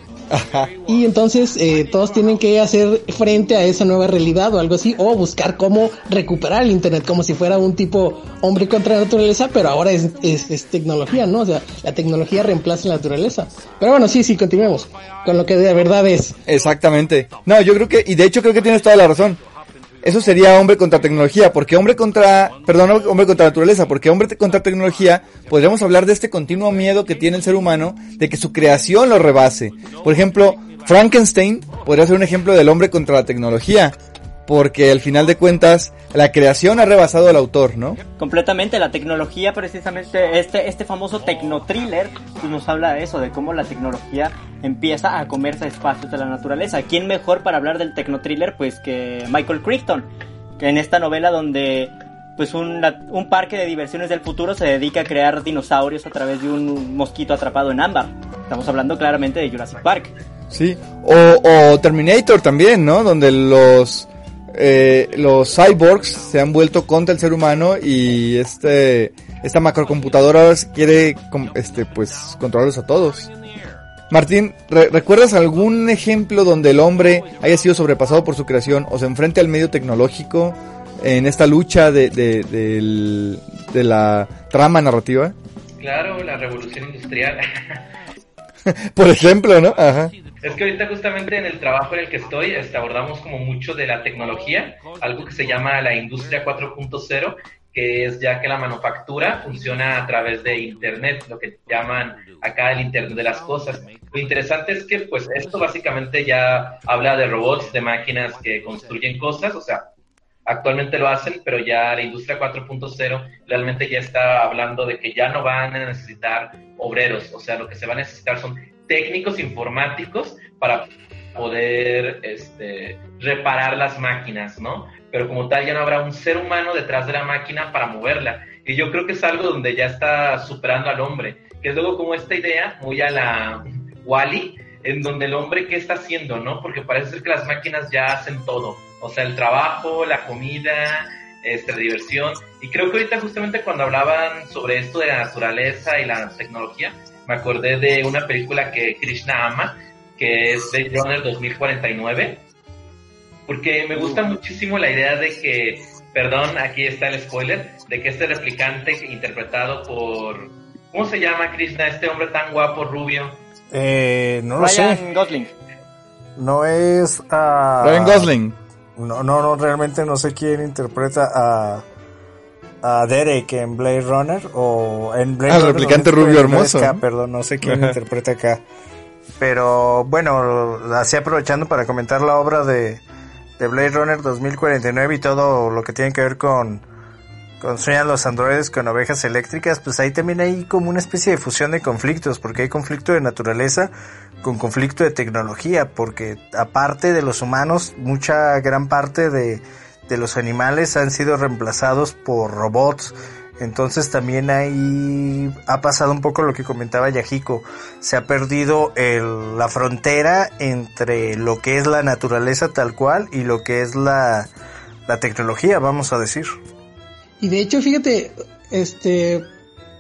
Speaker 6: Y entonces eh, todos tienen que hacer frente a esa nueva realidad o algo así, o buscar cómo recuperar el internet como si fuera un tipo hombre contra la naturaleza, pero ahora es, es, es tecnología, ¿no? O sea, la tecnología reemplaza la naturaleza. Pero bueno, sí, sí, continuemos con lo que de verdad es.
Speaker 4: Exactamente. No, yo creo que, y de hecho creo que tienes toda la razón. Eso sería hombre contra tecnología, porque hombre contra, perdón, hombre contra naturaleza, porque hombre contra tecnología, podríamos hablar de este continuo miedo que tiene el ser humano de que su creación lo rebase. Por ejemplo, Frankenstein podría ser un ejemplo del hombre contra la tecnología, porque al final de cuentas, la creación ha rebasado al autor, ¿no?
Speaker 5: Completamente, la tecnología precisamente, este, este famoso tecnotriller, pues nos habla de eso, de cómo la tecnología empieza a comerse espacios de la naturaleza. ¿Quién mejor para hablar del tecnotriller pues que Michael Crichton? Que en esta novela donde pues un, un parque de diversiones del futuro se dedica a crear dinosaurios a través de un mosquito atrapado en ámbar. Estamos hablando claramente de Jurassic Park.
Speaker 4: Sí, o, o Terminator también, ¿no? Donde los eh, los cyborgs se han vuelto contra el ser humano y este esta macrocomputadora quiere este pues controlarlos a todos. Martín, ¿re- ¿recuerdas algún ejemplo donde el hombre haya sido sobrepasado por su creación o se enfrente al medio tecnológico en esta lucha de, de, de la trama narrativa?
Speaker 9: Claro, la revolución industrial.
Speaker 4: Por ejemplo, ¿no? Ajá.
Speaker 9: Es que ahorita justamente en el trabajo en el que estoy este, abordamos como mucho de la tecnología, algo que se llama la industria 4.0, que es ya que la manufactura funciona a través de Internet, lo que llaman acá el Internet de las cosas. Lo interesante es que pues esto básicamente ya habla de robots, de máquinas que construyen cosas, o sea, actualmente lo hacen, pero ya la industria 4.0 realmente ya está hablando de que ya no van a necesitar obreros, o sea, lo que se va a necesitar son técnicos informáticos para poder este, reparar las máquinas, ¿no? Pero como tal ya no habrá un ser humano detrás de la máquina para moverla. Y yo creo que es algo donde ya está superando al hombre, que es luego como esta idea muy a la Wally, en donde el hombre qué está haciendo, ¿no? Porque parece ser que las máquinas ya hacen todo, o sea, el trabajo, la comida, este, la diversión. Y creo que ahorita justamente cuando hablaban sobre esto de la naturaleza y la tecnología, me acordé de una película que Krishna ama, que es Blade Runner 2049, porque me gusta muchísimo la idea de que, perdón, aquí está el spoiler, de que este replicante interpretado por ¿Cómo se llama Krishna, este hombre tan guapo, rubio?
Speaker 2: Eh, no lo
Speaker 5: Ryan
Speaker 2: sé.
Speaker 5: Gosling.
Speaker 2: No es... ah,
Speaker 4: Ryan Gosling.
Speaker 2: No, no, no, realmente no sé quién interpreta a, a Derek en Blade Runner o en Blade
Speaker 4: Ah, el
Speaker 2: Runner
Speaker 4: replicante
Speaker 2: 2049
Speaker 4: rubio hermoso,
Speaker 2: perdón, no sé quién interpreta acá. Pero bueno, así aprovechando para comentar la obra de, de Blade Runner 2049 y todo lo que tiene que ver con, con sueñan los androides con ovejas eléctricas, pues ahí también hay como una especie de fusión de conflictos, porque hay conflicto de naturaleza con conflicto de tecnología, porque aparte de los humanos, mucha gran parte de, de los animales han sido reemplazados por robots. Entonces también ahí ha pasado un poco lo que comentaba Yajiko. Se ha perdido el- la frontera entre lo que es la naturaleza tal cual y lo que es la, la tecnología, vamos a decir.
Speaker 6: Y de hecho, fíjate, este,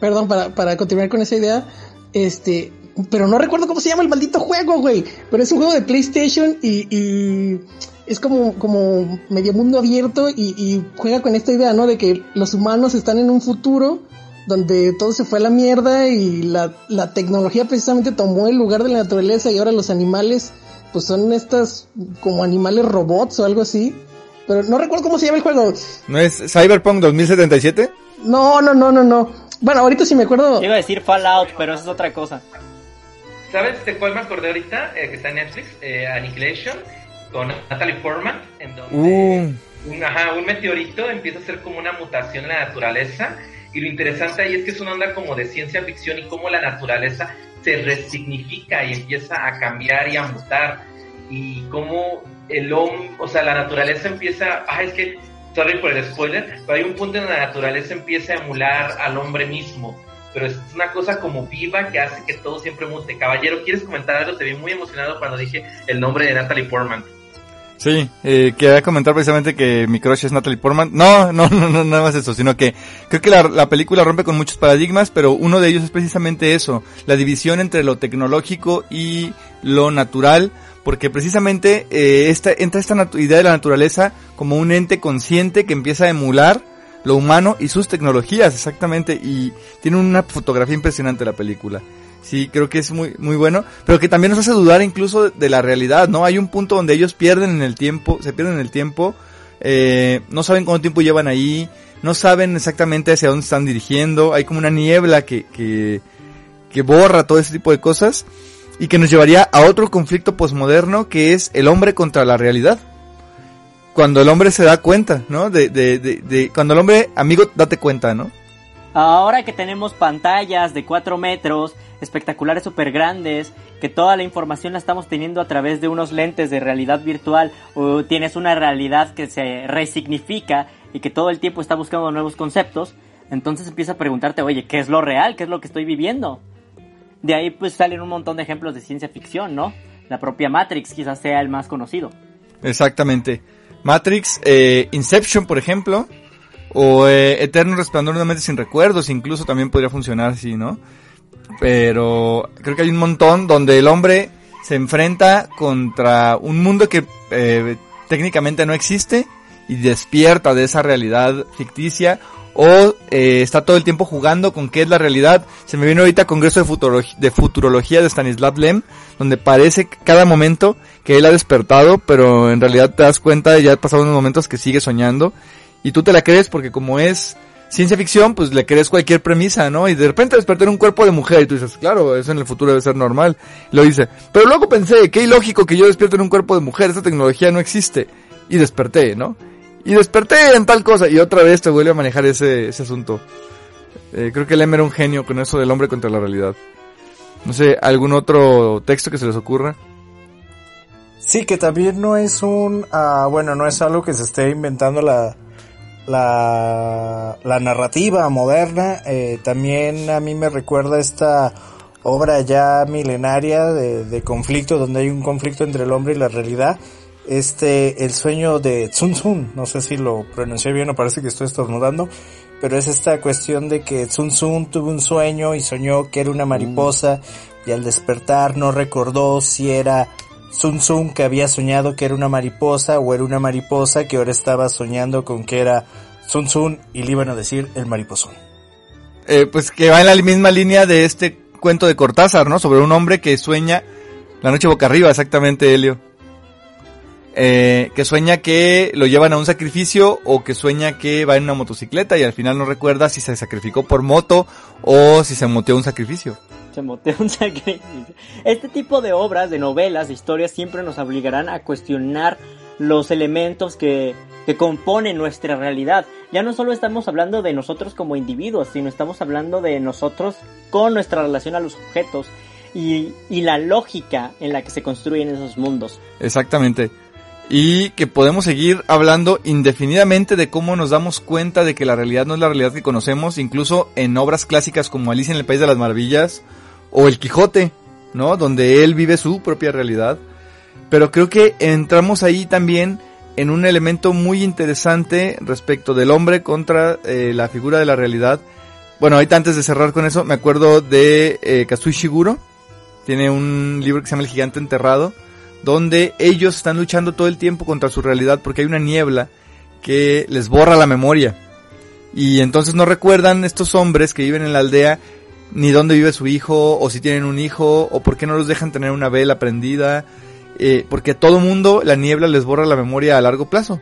Speaker 6: perdón, para, para continuar con esa idea, este, pero no recuerdo cómo se llama el maldito juego, güey. Pero es un juego de PlayStation y, es como, como medio mundo abierto y, y juega con esta idea, ¿no? De que los humanos están en un futuro donde todo se fue a la mierda y la, la tecnología precisamente tomó el lugar de la naturaleza y ahora los animales, pues son estas como animales robots o algo así. Pero no recuerdo cómo se llama el juego.
Speaker 4: ¿No es Cyberpunk 2077?
Speaker 6: No, no, no, no, no. Bueno, ahorita sí me acuerdo.
Speaker 5: Iba a decir Fallout, pero eso es otra cosa.
Speaker 9: ¿Sabes de cuál me acordé ahorita? Eh, que está en Netflix, eh, Annihilation, con Natalie Portman, en donde
Speaker 4: Uh,
Speaker 9: un, ajá, un meteorito empieza a ser como una mutación en la naturaleza. Y lo interesante ahí es que es una onda como de ciencia ficción y cómo la naturaleza se resignifica y empieza a cambiar y a mutar. Y cómo el hombre, o sea, la naturaleza empieza, ah, es que, sorry por el spoiler, pero hay un punto en la naturaleza empieza a emular al hombre mismo. Pero es una cosa como viva que hace que todo siempre mute. Caballero, ¿quieres comentar algo? Te vi muy emocionado cuando dije el nombre de Natalie Portman.
Speaker 4: sí, eh, quería comentar precisamente que mi crush es Natalie Portman. No, no, no, no, nada más eso, sino que creo que la, la película rompe con muchos paradigmas, pero uno de ellos es precisamente eso, la división entre lo tecnológico y lo natural, porque precisamente eh, esta, entra esta idea de la naturaleza como un ente consciente que empieza a emular lo humano y sus tecnologías, exactamente, y tiene una fotografía impresionante la película. Sí, creo que es muy, muy bueno, pero que también nos hace dudar incluso de la realidad, ¿no? Hay un punto donde ellos pierden en el tiempo, se pierden en el tiempo, eh, no saben cuánto tiempo llevan ahí, no saben exactamente hacia dónde están dirigiendo, hay como una niebla que, que, que borra todo ese tipo de cosas y que nos llevaría a otro conflicto posmoderno que es el hombre contra la realidad. Cuando el hombre se da cuenta, ¿no? De, de, de, de cuando el hombre, amigo, date cuenta, ¿no?
Speaker 5: Ahora que tenemos pantallas de 4 metros, espectaculares súper grandes, que toda la información la estamos teniendo a través de unos lentes de realidad virtual, o tienes una realidad que se resignifica y que todo el tiempo está buscando nuevos conceptos, entonces empieza a preguntarte, oye, ¿qué es lo real? ¿Qué es lo que estoy viviendo? De ahí pues salen un montón de ejemplos de ciencia ficción, ¿no? La propia Matrix quizás sea el más conocido.
Speaker 4: Exactamente. Matrix, eh, Inception, por ejemplo, o eh, Eterno Resplandor de mente sin recuerdos, incluso también podría funcionar así, ¿no? Pero creo que hay un montón donde el hombre se enfrenta contra un mundo que eh, técnicamente no existe y despierta de esa realidad ficticia o eh, está todo el tiempo jugando con qué es la realidad. Se me viene ahorita Congreso de, de Futurología de Stanislav Lem, donde parece cada momento que él ha despertado, pero en realidad te das cuenta de ya ha pasado unos momentos que sigue soñando y tú te la crees porque como es ciencia ficción, pues le crees cualquier premisa, ¿no? Y de repente despertar en un cuerpo de mujer y tú dices, claro, eso en el futuro debe ser normal. Lo dice, pero luego pensé, qué ilógico que yo despierte en un cuerpo de mujer, esta tecnología no existe. Y desperté, ¿no? Y desperté en tal cosa y otra vez te vuelve a manejar ese, ese asunto. Eh, creo que Lem era un genio con eso del hombre contra la realidad. No sé, ¿algún otro texto que se les ocurra?
Speaker 2: Sí, que también no es un, ah, bueno, no es algo que se esté inventando la, la, la narrativa moderna. Eh, también a mí me recuerda esta obra ya milenaria de, de conflicto, donde hay un conflicto entre el hombre y la realidad. Este, el sueño de Tsun Tsun, no sé si lo pronuncié bien o parece que estoy estornudando, pero es esta cuestión de que Tsun Tsun tuvo un sueño y soñó que era una mariposa y al despertar no recordó si era Sun Tsun que había soñado que era una mariposa o era una mariposa que ahora estaba soñando con que era Sun Tsun y le iban a decir el mariposón.
Speaker 4: eh, pues que va en la misma línea de este cuento de Cortázar, ¿no? Sobre un hombre que sueña la noche boca arriba, exactamente, Helio. Eh, que sueña que lo llevan a un sacrificio o que sueña que va en una motocicleta y al final no recuerda si se sacrificó por moto o si se moteó un sacrificio.
Speaker 5: Se motea un sacrificio. Este tipo de obras, de novelas, de historias, siempre nos obligarán a cuestionar los elementos que, que componen nuestra realidad. Ya no solo estamos hablando de nosotros como individuos, sino estamos hablando de nosotros con nuestra relación a los objetos y, y la lógica en la que se construyen esos mundos.
Speaker 4: Exactamente. Y que podemos seguir hablando indefinidamente de cómo nos damos cuenta de que la realidad no es la realidad que conocemos, incluso en obras clásicas como Alicia en el País de las Maravillas o El Quijote, ¿no? Donde él vive su propia realidad. Pero creo que entramos ahí también en un elemento muy interesante respecto del hombre contra eh, la figura de la realidad. Bueno, ahorita antes de cerrar con eso, me acuerdo de eh, Kazui Shiguro. Tiene un libro que se llama El Gigante Enterrado donde ellos están luchando todo el tiempo contra su realidad porque hay una niebla que les borra la memoria. Y entonces no recuerdan estos hombres que viven en la aldea ni dónde vive su hijo, o si tienen un hijo, o por qué no los dejan tener una vela prendida, eh, porque a todo mundo la niebla les borra la memoria a largo plazo.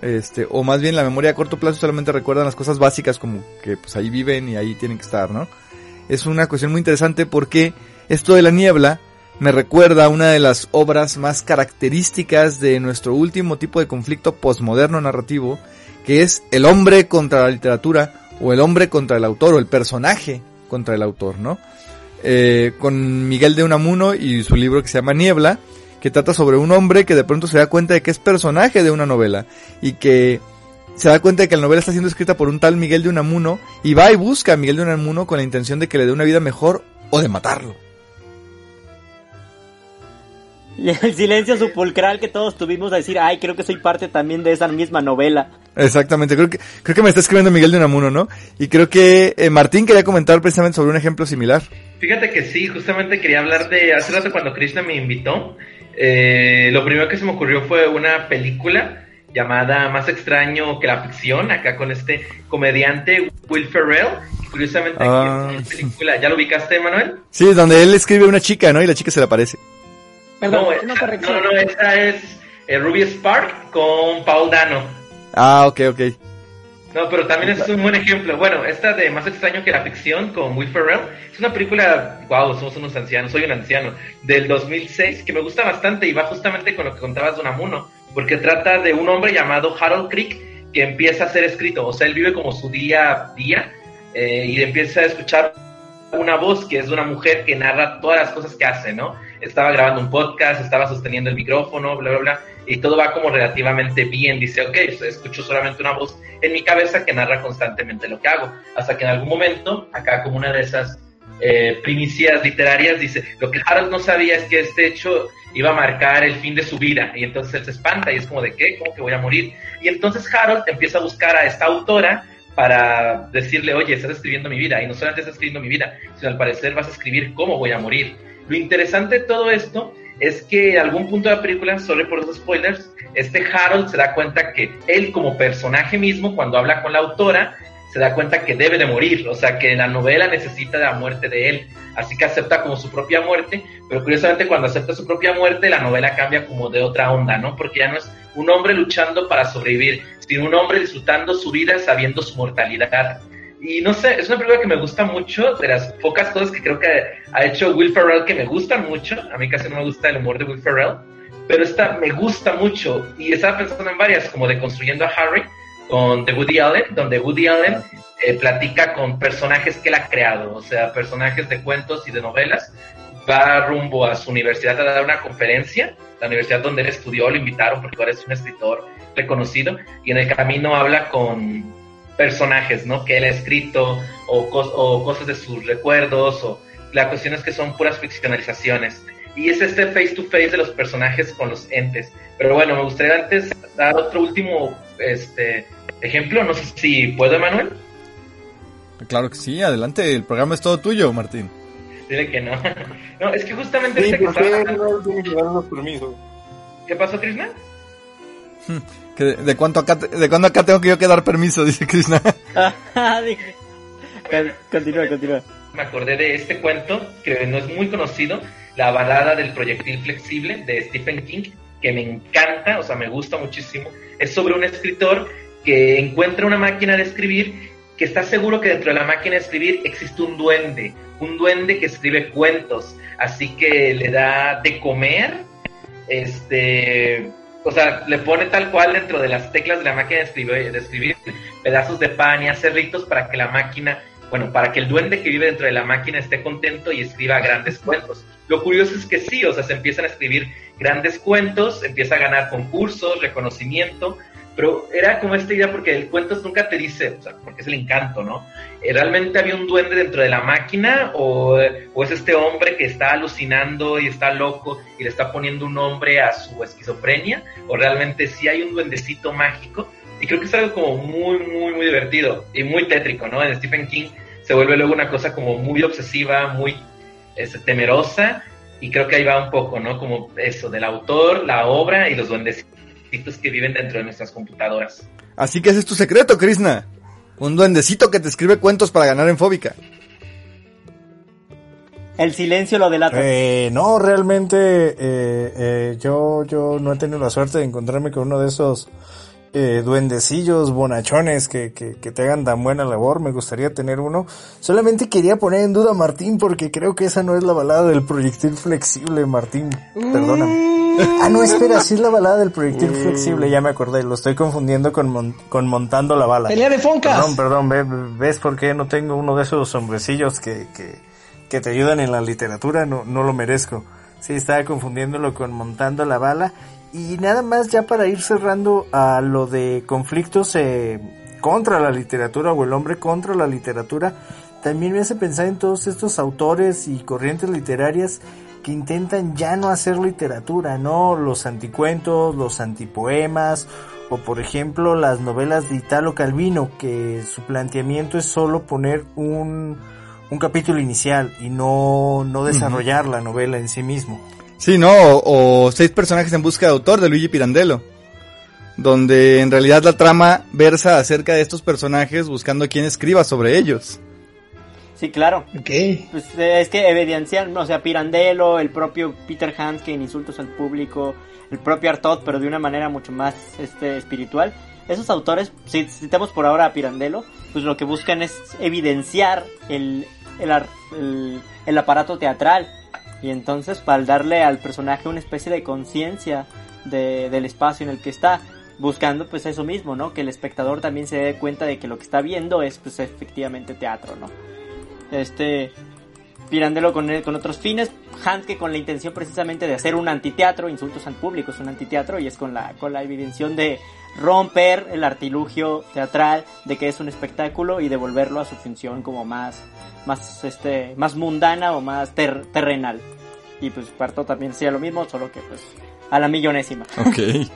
Speaker 4: Este, o más bien la memoria a corto plazo solamente recuerdan las cosas básicas como que pues ahí viven y ahí tienen que estar, ¿no? Es una cuestión muy interesante porque esto de la niebla me recuerda una de las obras más características de nuestro último tipo de conflicto posmoderno narrativo, que es el hombre contra la literatura, o el hombre contra el autor, o el personaje contra el autor, ¿no? Eh, con Miguel de Unamuno y su libro que se llama Niebla, que trata sobre un hombre que de pronto se da cuenta de que es personaje de una novela, y que se da cuenta de que la novela está siendo escrita por un tal Miguel de Unamuno, y va y busca a Miguel de Unamuno con la intención de que le dé una vida mejor o de matarlo.
Speaker 5: Y el silencio sepulcral que todos tuvimos a decir, ay, creo que soy parte también de esa misma novela.
Speaker 4: Exactamente, creo que, creo que me está escribiendo Miguel de Unamuno, ¿no? Y creo que eh, Martín quería comentar precisamente sobre un ejemplo similar.
Speaker 9: Fíjate que sí, justamente quería hablar de hace rato cuando Krishna me invitó. eh, lo primero que se me ocurrió fue una película llamada Más extraño que la ficción, acá con este comediante Will Ferrell. que Curiosamente, aquí
Speaker 4: Ah,
Speaker 9: en película, ¿ya lo ubicaste, Manuel?
Speaker 4: Sí, donde él escribe a una chica, ¿no? Y la chica se le aparece.
Speaker 6: Perdón,
Speaker 9: no,
Speaker 6: una
Speaker 9: esa-
Speaker 6: corrección.
Speaker 9: no, no, esa es eh, Ruby Spark con Paul Dano.
Speaker 4: Ah, ok, ok.
Speaker 9: No, pero también es un buen ejemplo. Bueno, esta de Más extraño que la ficción con Will Ferrell es una película, wow, somos unos ancianos, soy un anciano, del 2006 que me gusta bastante y va justamente con lo que contabas de Unamuno, porque trata de un hombre llamado Harold Crick que empieza a ser escrito, o sea, él vive como su día a día eh, y empieza a escuchar una voz que es de una mujer que narra todas las cosas que hace, ¿no? Estaba grabando un podcast, estaba sosteniendo el micrófono, bla, bla, bla, y todo va como relativamente bien. Dice, ok, escucho solamente una voz en mi cabeza que narra constantemente lo que hago. Hasta que en algún momento, acá como una de esas eh, primicias literarias, dice, lo que Harold no sabía es que este hecho iba a marcar el fin de su vida. Y entonces él se espanta y es como de, ¿qué? ¿Cómo que voy a morir? Y entonces Harold empieza a buscar a esta autora para decirle, oye, estás escribiendo mi vida. Y no solamente estás escribiendo mi vida, sino al parecer vas a escribir cómo voy a morir. Lo interesante de todo esto es que a algún punto de la película, solo por los spoilers, este Harold se da cuenta que él como personaje mismo, cuando habla con la autora, se da cuenta que debe de morir, o sea, que la novela necesita de la muerte de él, así que acepta como su propia muerte, pero curiosamente cuando acepta su propia muerte, la novela cambia como de otra onda, ¿no? Porque ya no es un hombre luchando para sobrevivir, sino un hombre disfrutando su vida sabiendo su mortalidad. Y no sé, es una película que me gusta mucho, de las pocas cosas que creo que ha hecho Will Ferrell que me gustan mucho. A mí casi no me gusta el humor de Will Ferrell, pero esta me gusta mucho. Y estaba pensando en varias, como de Construyendo a Harry, con de Woody Allen, donde Woody Allen eh, platica con personajes que él ha creado, o sea, personajes de cuentos y de novelas. Va rumbo a su universidad a dar una conferencia, la universidad donde él estudió, lo invitaron porque ahora es un escritor reconocido, y en el camino habla con personajes, ¿no? Que él ha escrito o, cos- o cosas de sus recuerdos o la cuestión es que son puras ficcionalizaciones. Y es este face to face de los personajes con los entes. Pero bueno, me gustaría antes dar otro último este, ejemplo. No sé si puedo, Emanuel.
Speaker 4: Claro que sí, adelante, el programa es todo tuyo, Martín.
Speaker 9: Dile que no. No, es que justamente
Speaker 2: Sí,
Speaker 9: este que
Speaker 2: ¿por
Speaker 9: estaba
Speaker 2: tiene que permisos?
Speaker 9: ¿Qué pasó, Krishna?
Speaker 4: Que de, de cuánto acá, te- ¿De cuándo acá tengo que yo que dar permiso? Dice Krishna.
Speaker 5: Continúa, continúa.
Speaker 9: me acordé de este cuento que no es muy conocido, La balada del proyectil flexible de Stephen King, que me encanta, o sea, me gusta muchísimo. Es sobre un escritor que encuentra una máquina de escribir que está seguro que dentro de la máquina de escribir existe un duende, un duende que escribe cuentos, así que le da de comer, este, o sea, le pone tal cual dentro de las teclas de la máquina de escribir, pedazos de pan y hace ritos para que la máquina, bueno, para que el duende que vive dentro de la máquina esté contento y escriba grandes cuentos. Lo curioso es que sí, o sea, se empiezan a escribir grandes cuentos, empieza a ganar concursos, reconocimiento, pero era como esta idea porque el cuento nunca te dice, o sea, porque es el encanto, ¿no? Eh, ¿Realmente había un duende dentro de la máquina o, o es este hombre que está alucinando y está loco y le está poniendo un nombre a su esquizofrenia? ¿O realmente sí hay un duendecito mágico? Y creo que es algo como muy, muy, muy divertido y muy tétrico, ¿no? En Stephen King se vuelve luego una cosa como muy obsesiva, muy este, temerosa y creo que ahí va un poco, ¿no? Como eso, del autor, la obra y los duendecitos que viven dentro de nuestras computadoras.
Speaker 4: Así que ese es tu secreto, Krishna. Un duendecito que te escribe cuentos para ganar en Fóbica.
Speaker 5: El silencio lo delata.
Speaker 2: Eh, no, realmente eh, eh, yo, yo no he tenido la suerte de encontrarme con uno de esos eh, duendecillos bonachones que, que, que te hagan tan buena labor. Me gustaría tener uno. Solamente quería poner en duda a Martín porque creo que esa no es la balada del proyectil flexible, Martín. Perdóname. Ah, no, espera, sí es la balada del proyectil flexible, ya me acordé, lo estoy confundiendo con, mon- con montando la bala.
Speaker 6: Pelea de foncas.
Speaker 2: Perdón, perdón, ve- ¿ves por qué no tengo uno de esos hombrecillos que, que, que te ayudan en la literatura? No, no lo merezco. Sí, estaba confundiéndolo con montando la bala. Y nada más ya para ir cerrando a lo de conflictos eh, contra la literatura o el hombre contra la literatura, también me hace pensar en todos estos autores y corrientes literarias que intentan ya no hacer literatura, ¿no? Los anticuentos, los antipoemas, o por ejemplo las novelas de Italo Calvino, que su planteamiento es solo poner un, un capítulo inicial y no, no desarrollar la novela en sí mismo.
Speaker 4: Sí, ¿no? O, o seis personajes en busca de autor de Luigi Pirandello. Donde en realidad la trama versa acerca de estos personajes buscando quién escriba sobre ellos.
Speaker 5: Sí, claro.
Speaker 6: Ok.
Speaker 5: Pues eh, es que evidencian, o sea, Pirandello, el propio Peter Hans que en Insultos al Público, el propio Artaud, pero de una manera mucho más este, espiritual. Esos autores, si citamos por ahora a Pirandello, pues lo que buscan es evidenciar el, el- el aparato teatral. Y entonces, para darle al personaje una especie de conciencia de- del espacio en el que está, buscando pues eso mismo, ¿no? Que el espectador también se dé cuenta de que lo que está viendo es pues efectivamente teatro, ¿no? Este Pirandello con, con otros fines, Hanske con la intención precisamente de hacer un antiteatro, insultos al público es un antiteatro y es con la, con la evidencia de romper el artilugio teatral de que es un espectáculo y devolverlo a su función como más, más, este, más mundana o más ter- terrenal. Y pues Parto también hacía lo mismo, solo que pues a la millonésima.
Speaker 4: Ok.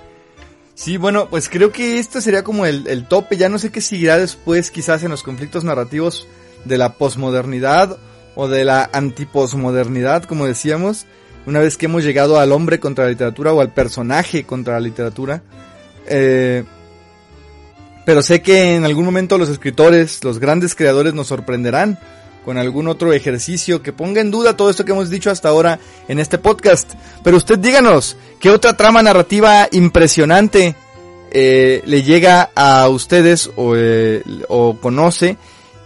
Speaker 4: Sí, bueno, pues creo que este sería como el, el tope. Ya no sé qué seguirá después, quizás en los conflictos narrativos de la posmodernidad o de la antiposmodernidad, como decíamos. Una vez que hemos llegado al hombre contra la literatura o al personaje contra la literatura. Eh, pero sé que en algún momento los escritores, los grandes creadores nos sorprenderán con algún otro ejercicio que ponga en duda todo esto que hemos dicho hasta ahora en este podcast. Pero usted díganos, ¿qué otra trama narrativa impresionante eh, le llega a ustedes o, eh, o conoce?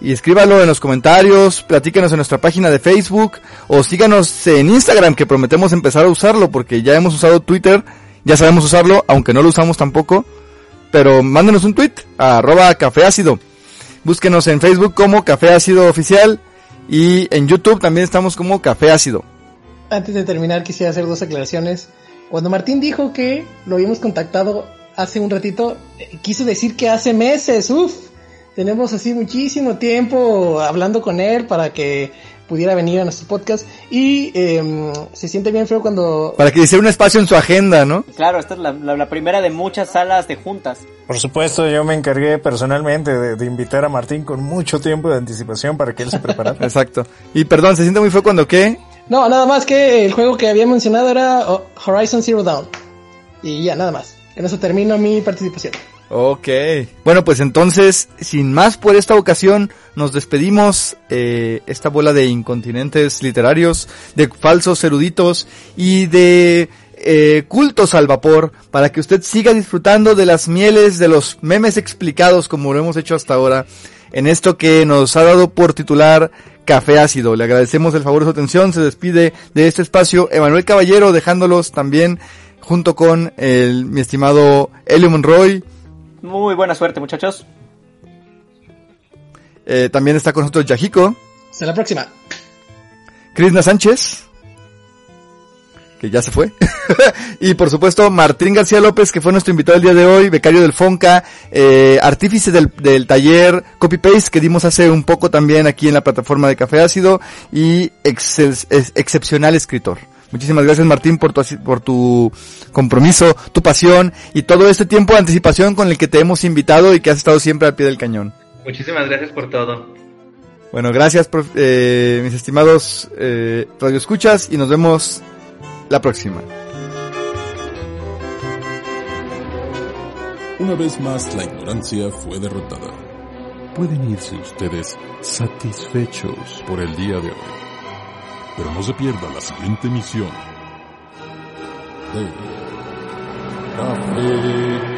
Speaker 4: Y escríbalo en los comentarios, platíquenos en nuestra página de Facebook o síganos en Instagram que prometemos empezar a usarlo porque ya hemos usado Twitter, ya sabemos usarlo, aunque no lo usamos tampoco. Pero mándenos un tweet a arroba café ácido. Búsquenos en Facebook como Café Ácido Oficial y en YouTube también estamos como Café Ácido.
Speaker 6: Antes de terminar, quisiera hacer dos aclaraciones. Cuando Martín dijo que lo habíamos contactado hace un ratito, eh, quiso decir que hace meses, uff. Tenemos así muchísimo tiempo hablando con él para que pudiera venir a nuestro podcast y eh, se siente bien feo cuando
Speaker 4: Para que hiciera un espacio en su agenda, ¿no?
Speaker 5: Claro, esta es la, la- la primera de muchas salas de juntas.
Speaker 2: Por supuesto, yo me encargué personalmente de, de invitar a Martín con mucho tiempo de anticipación para que él se preparara.
Speaker 4: Exacto. Y perdón, se siente muy feo cuando qué?
Speaker 6: No, nada más que el juego que había mencionado era oh, Horizon Zero Dawn. Y ya, nada más. Con eso termino mi participación.
Speaker 4: Ok. Bueno, pues entonces, sin más por esta ocasión, nos despedimos. eh, esta bola de incontinentes literarios, de falsos eruditos y de eh, cultos al vapor, para que usted siga disfrutando de las mieles, de los memes explicados como lo hemos hecho hasta ahora, en esto que nos ha dado por titular Café Ácido. Le agradecemos el favor de su atención. Se despide de este espacio Emanuel Caballero, dejándolos también junto con el, mi estimado Elio Monroy.
Speaker 5: Muy buena suerte, muchachos.
Speaker 4: Eh, también está con nosotros Yajiko,
Speaker 6: Hasta la próxima.
Speaker 4: Krishna Sánchez, que ya se fue. y por supuesto Martín García López, que fue nuestro invitado el día de hoy, becario del FONCA, eh, artífice del, del taller Copy Paste que dimos hace un poco también aquí en la plataforma de Café Ácido y ex- excepcional escritor. Muchísimas gracias Martín por tu, por tu compromiso, tu pasión y todo este tiempo de anticipación con el que te hemos invitado y que has estado siempre al pie del cañón.
Speaker 9: Muchísimas gracias por todo.
Speaker 4: Bueno, gracias, prof- eh, mis estimados eh, radioescuchas, y nos vemos la próxima.
Speaker 1: Una vez más la ignorancia fue derrotada. Pueden irse ustedes satisfechos por el día de hoy. Pero no se pierda la siguiente emisión de Café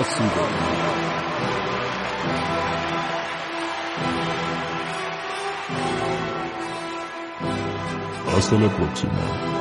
Speaker 1: Ácido. Hasta la próxima.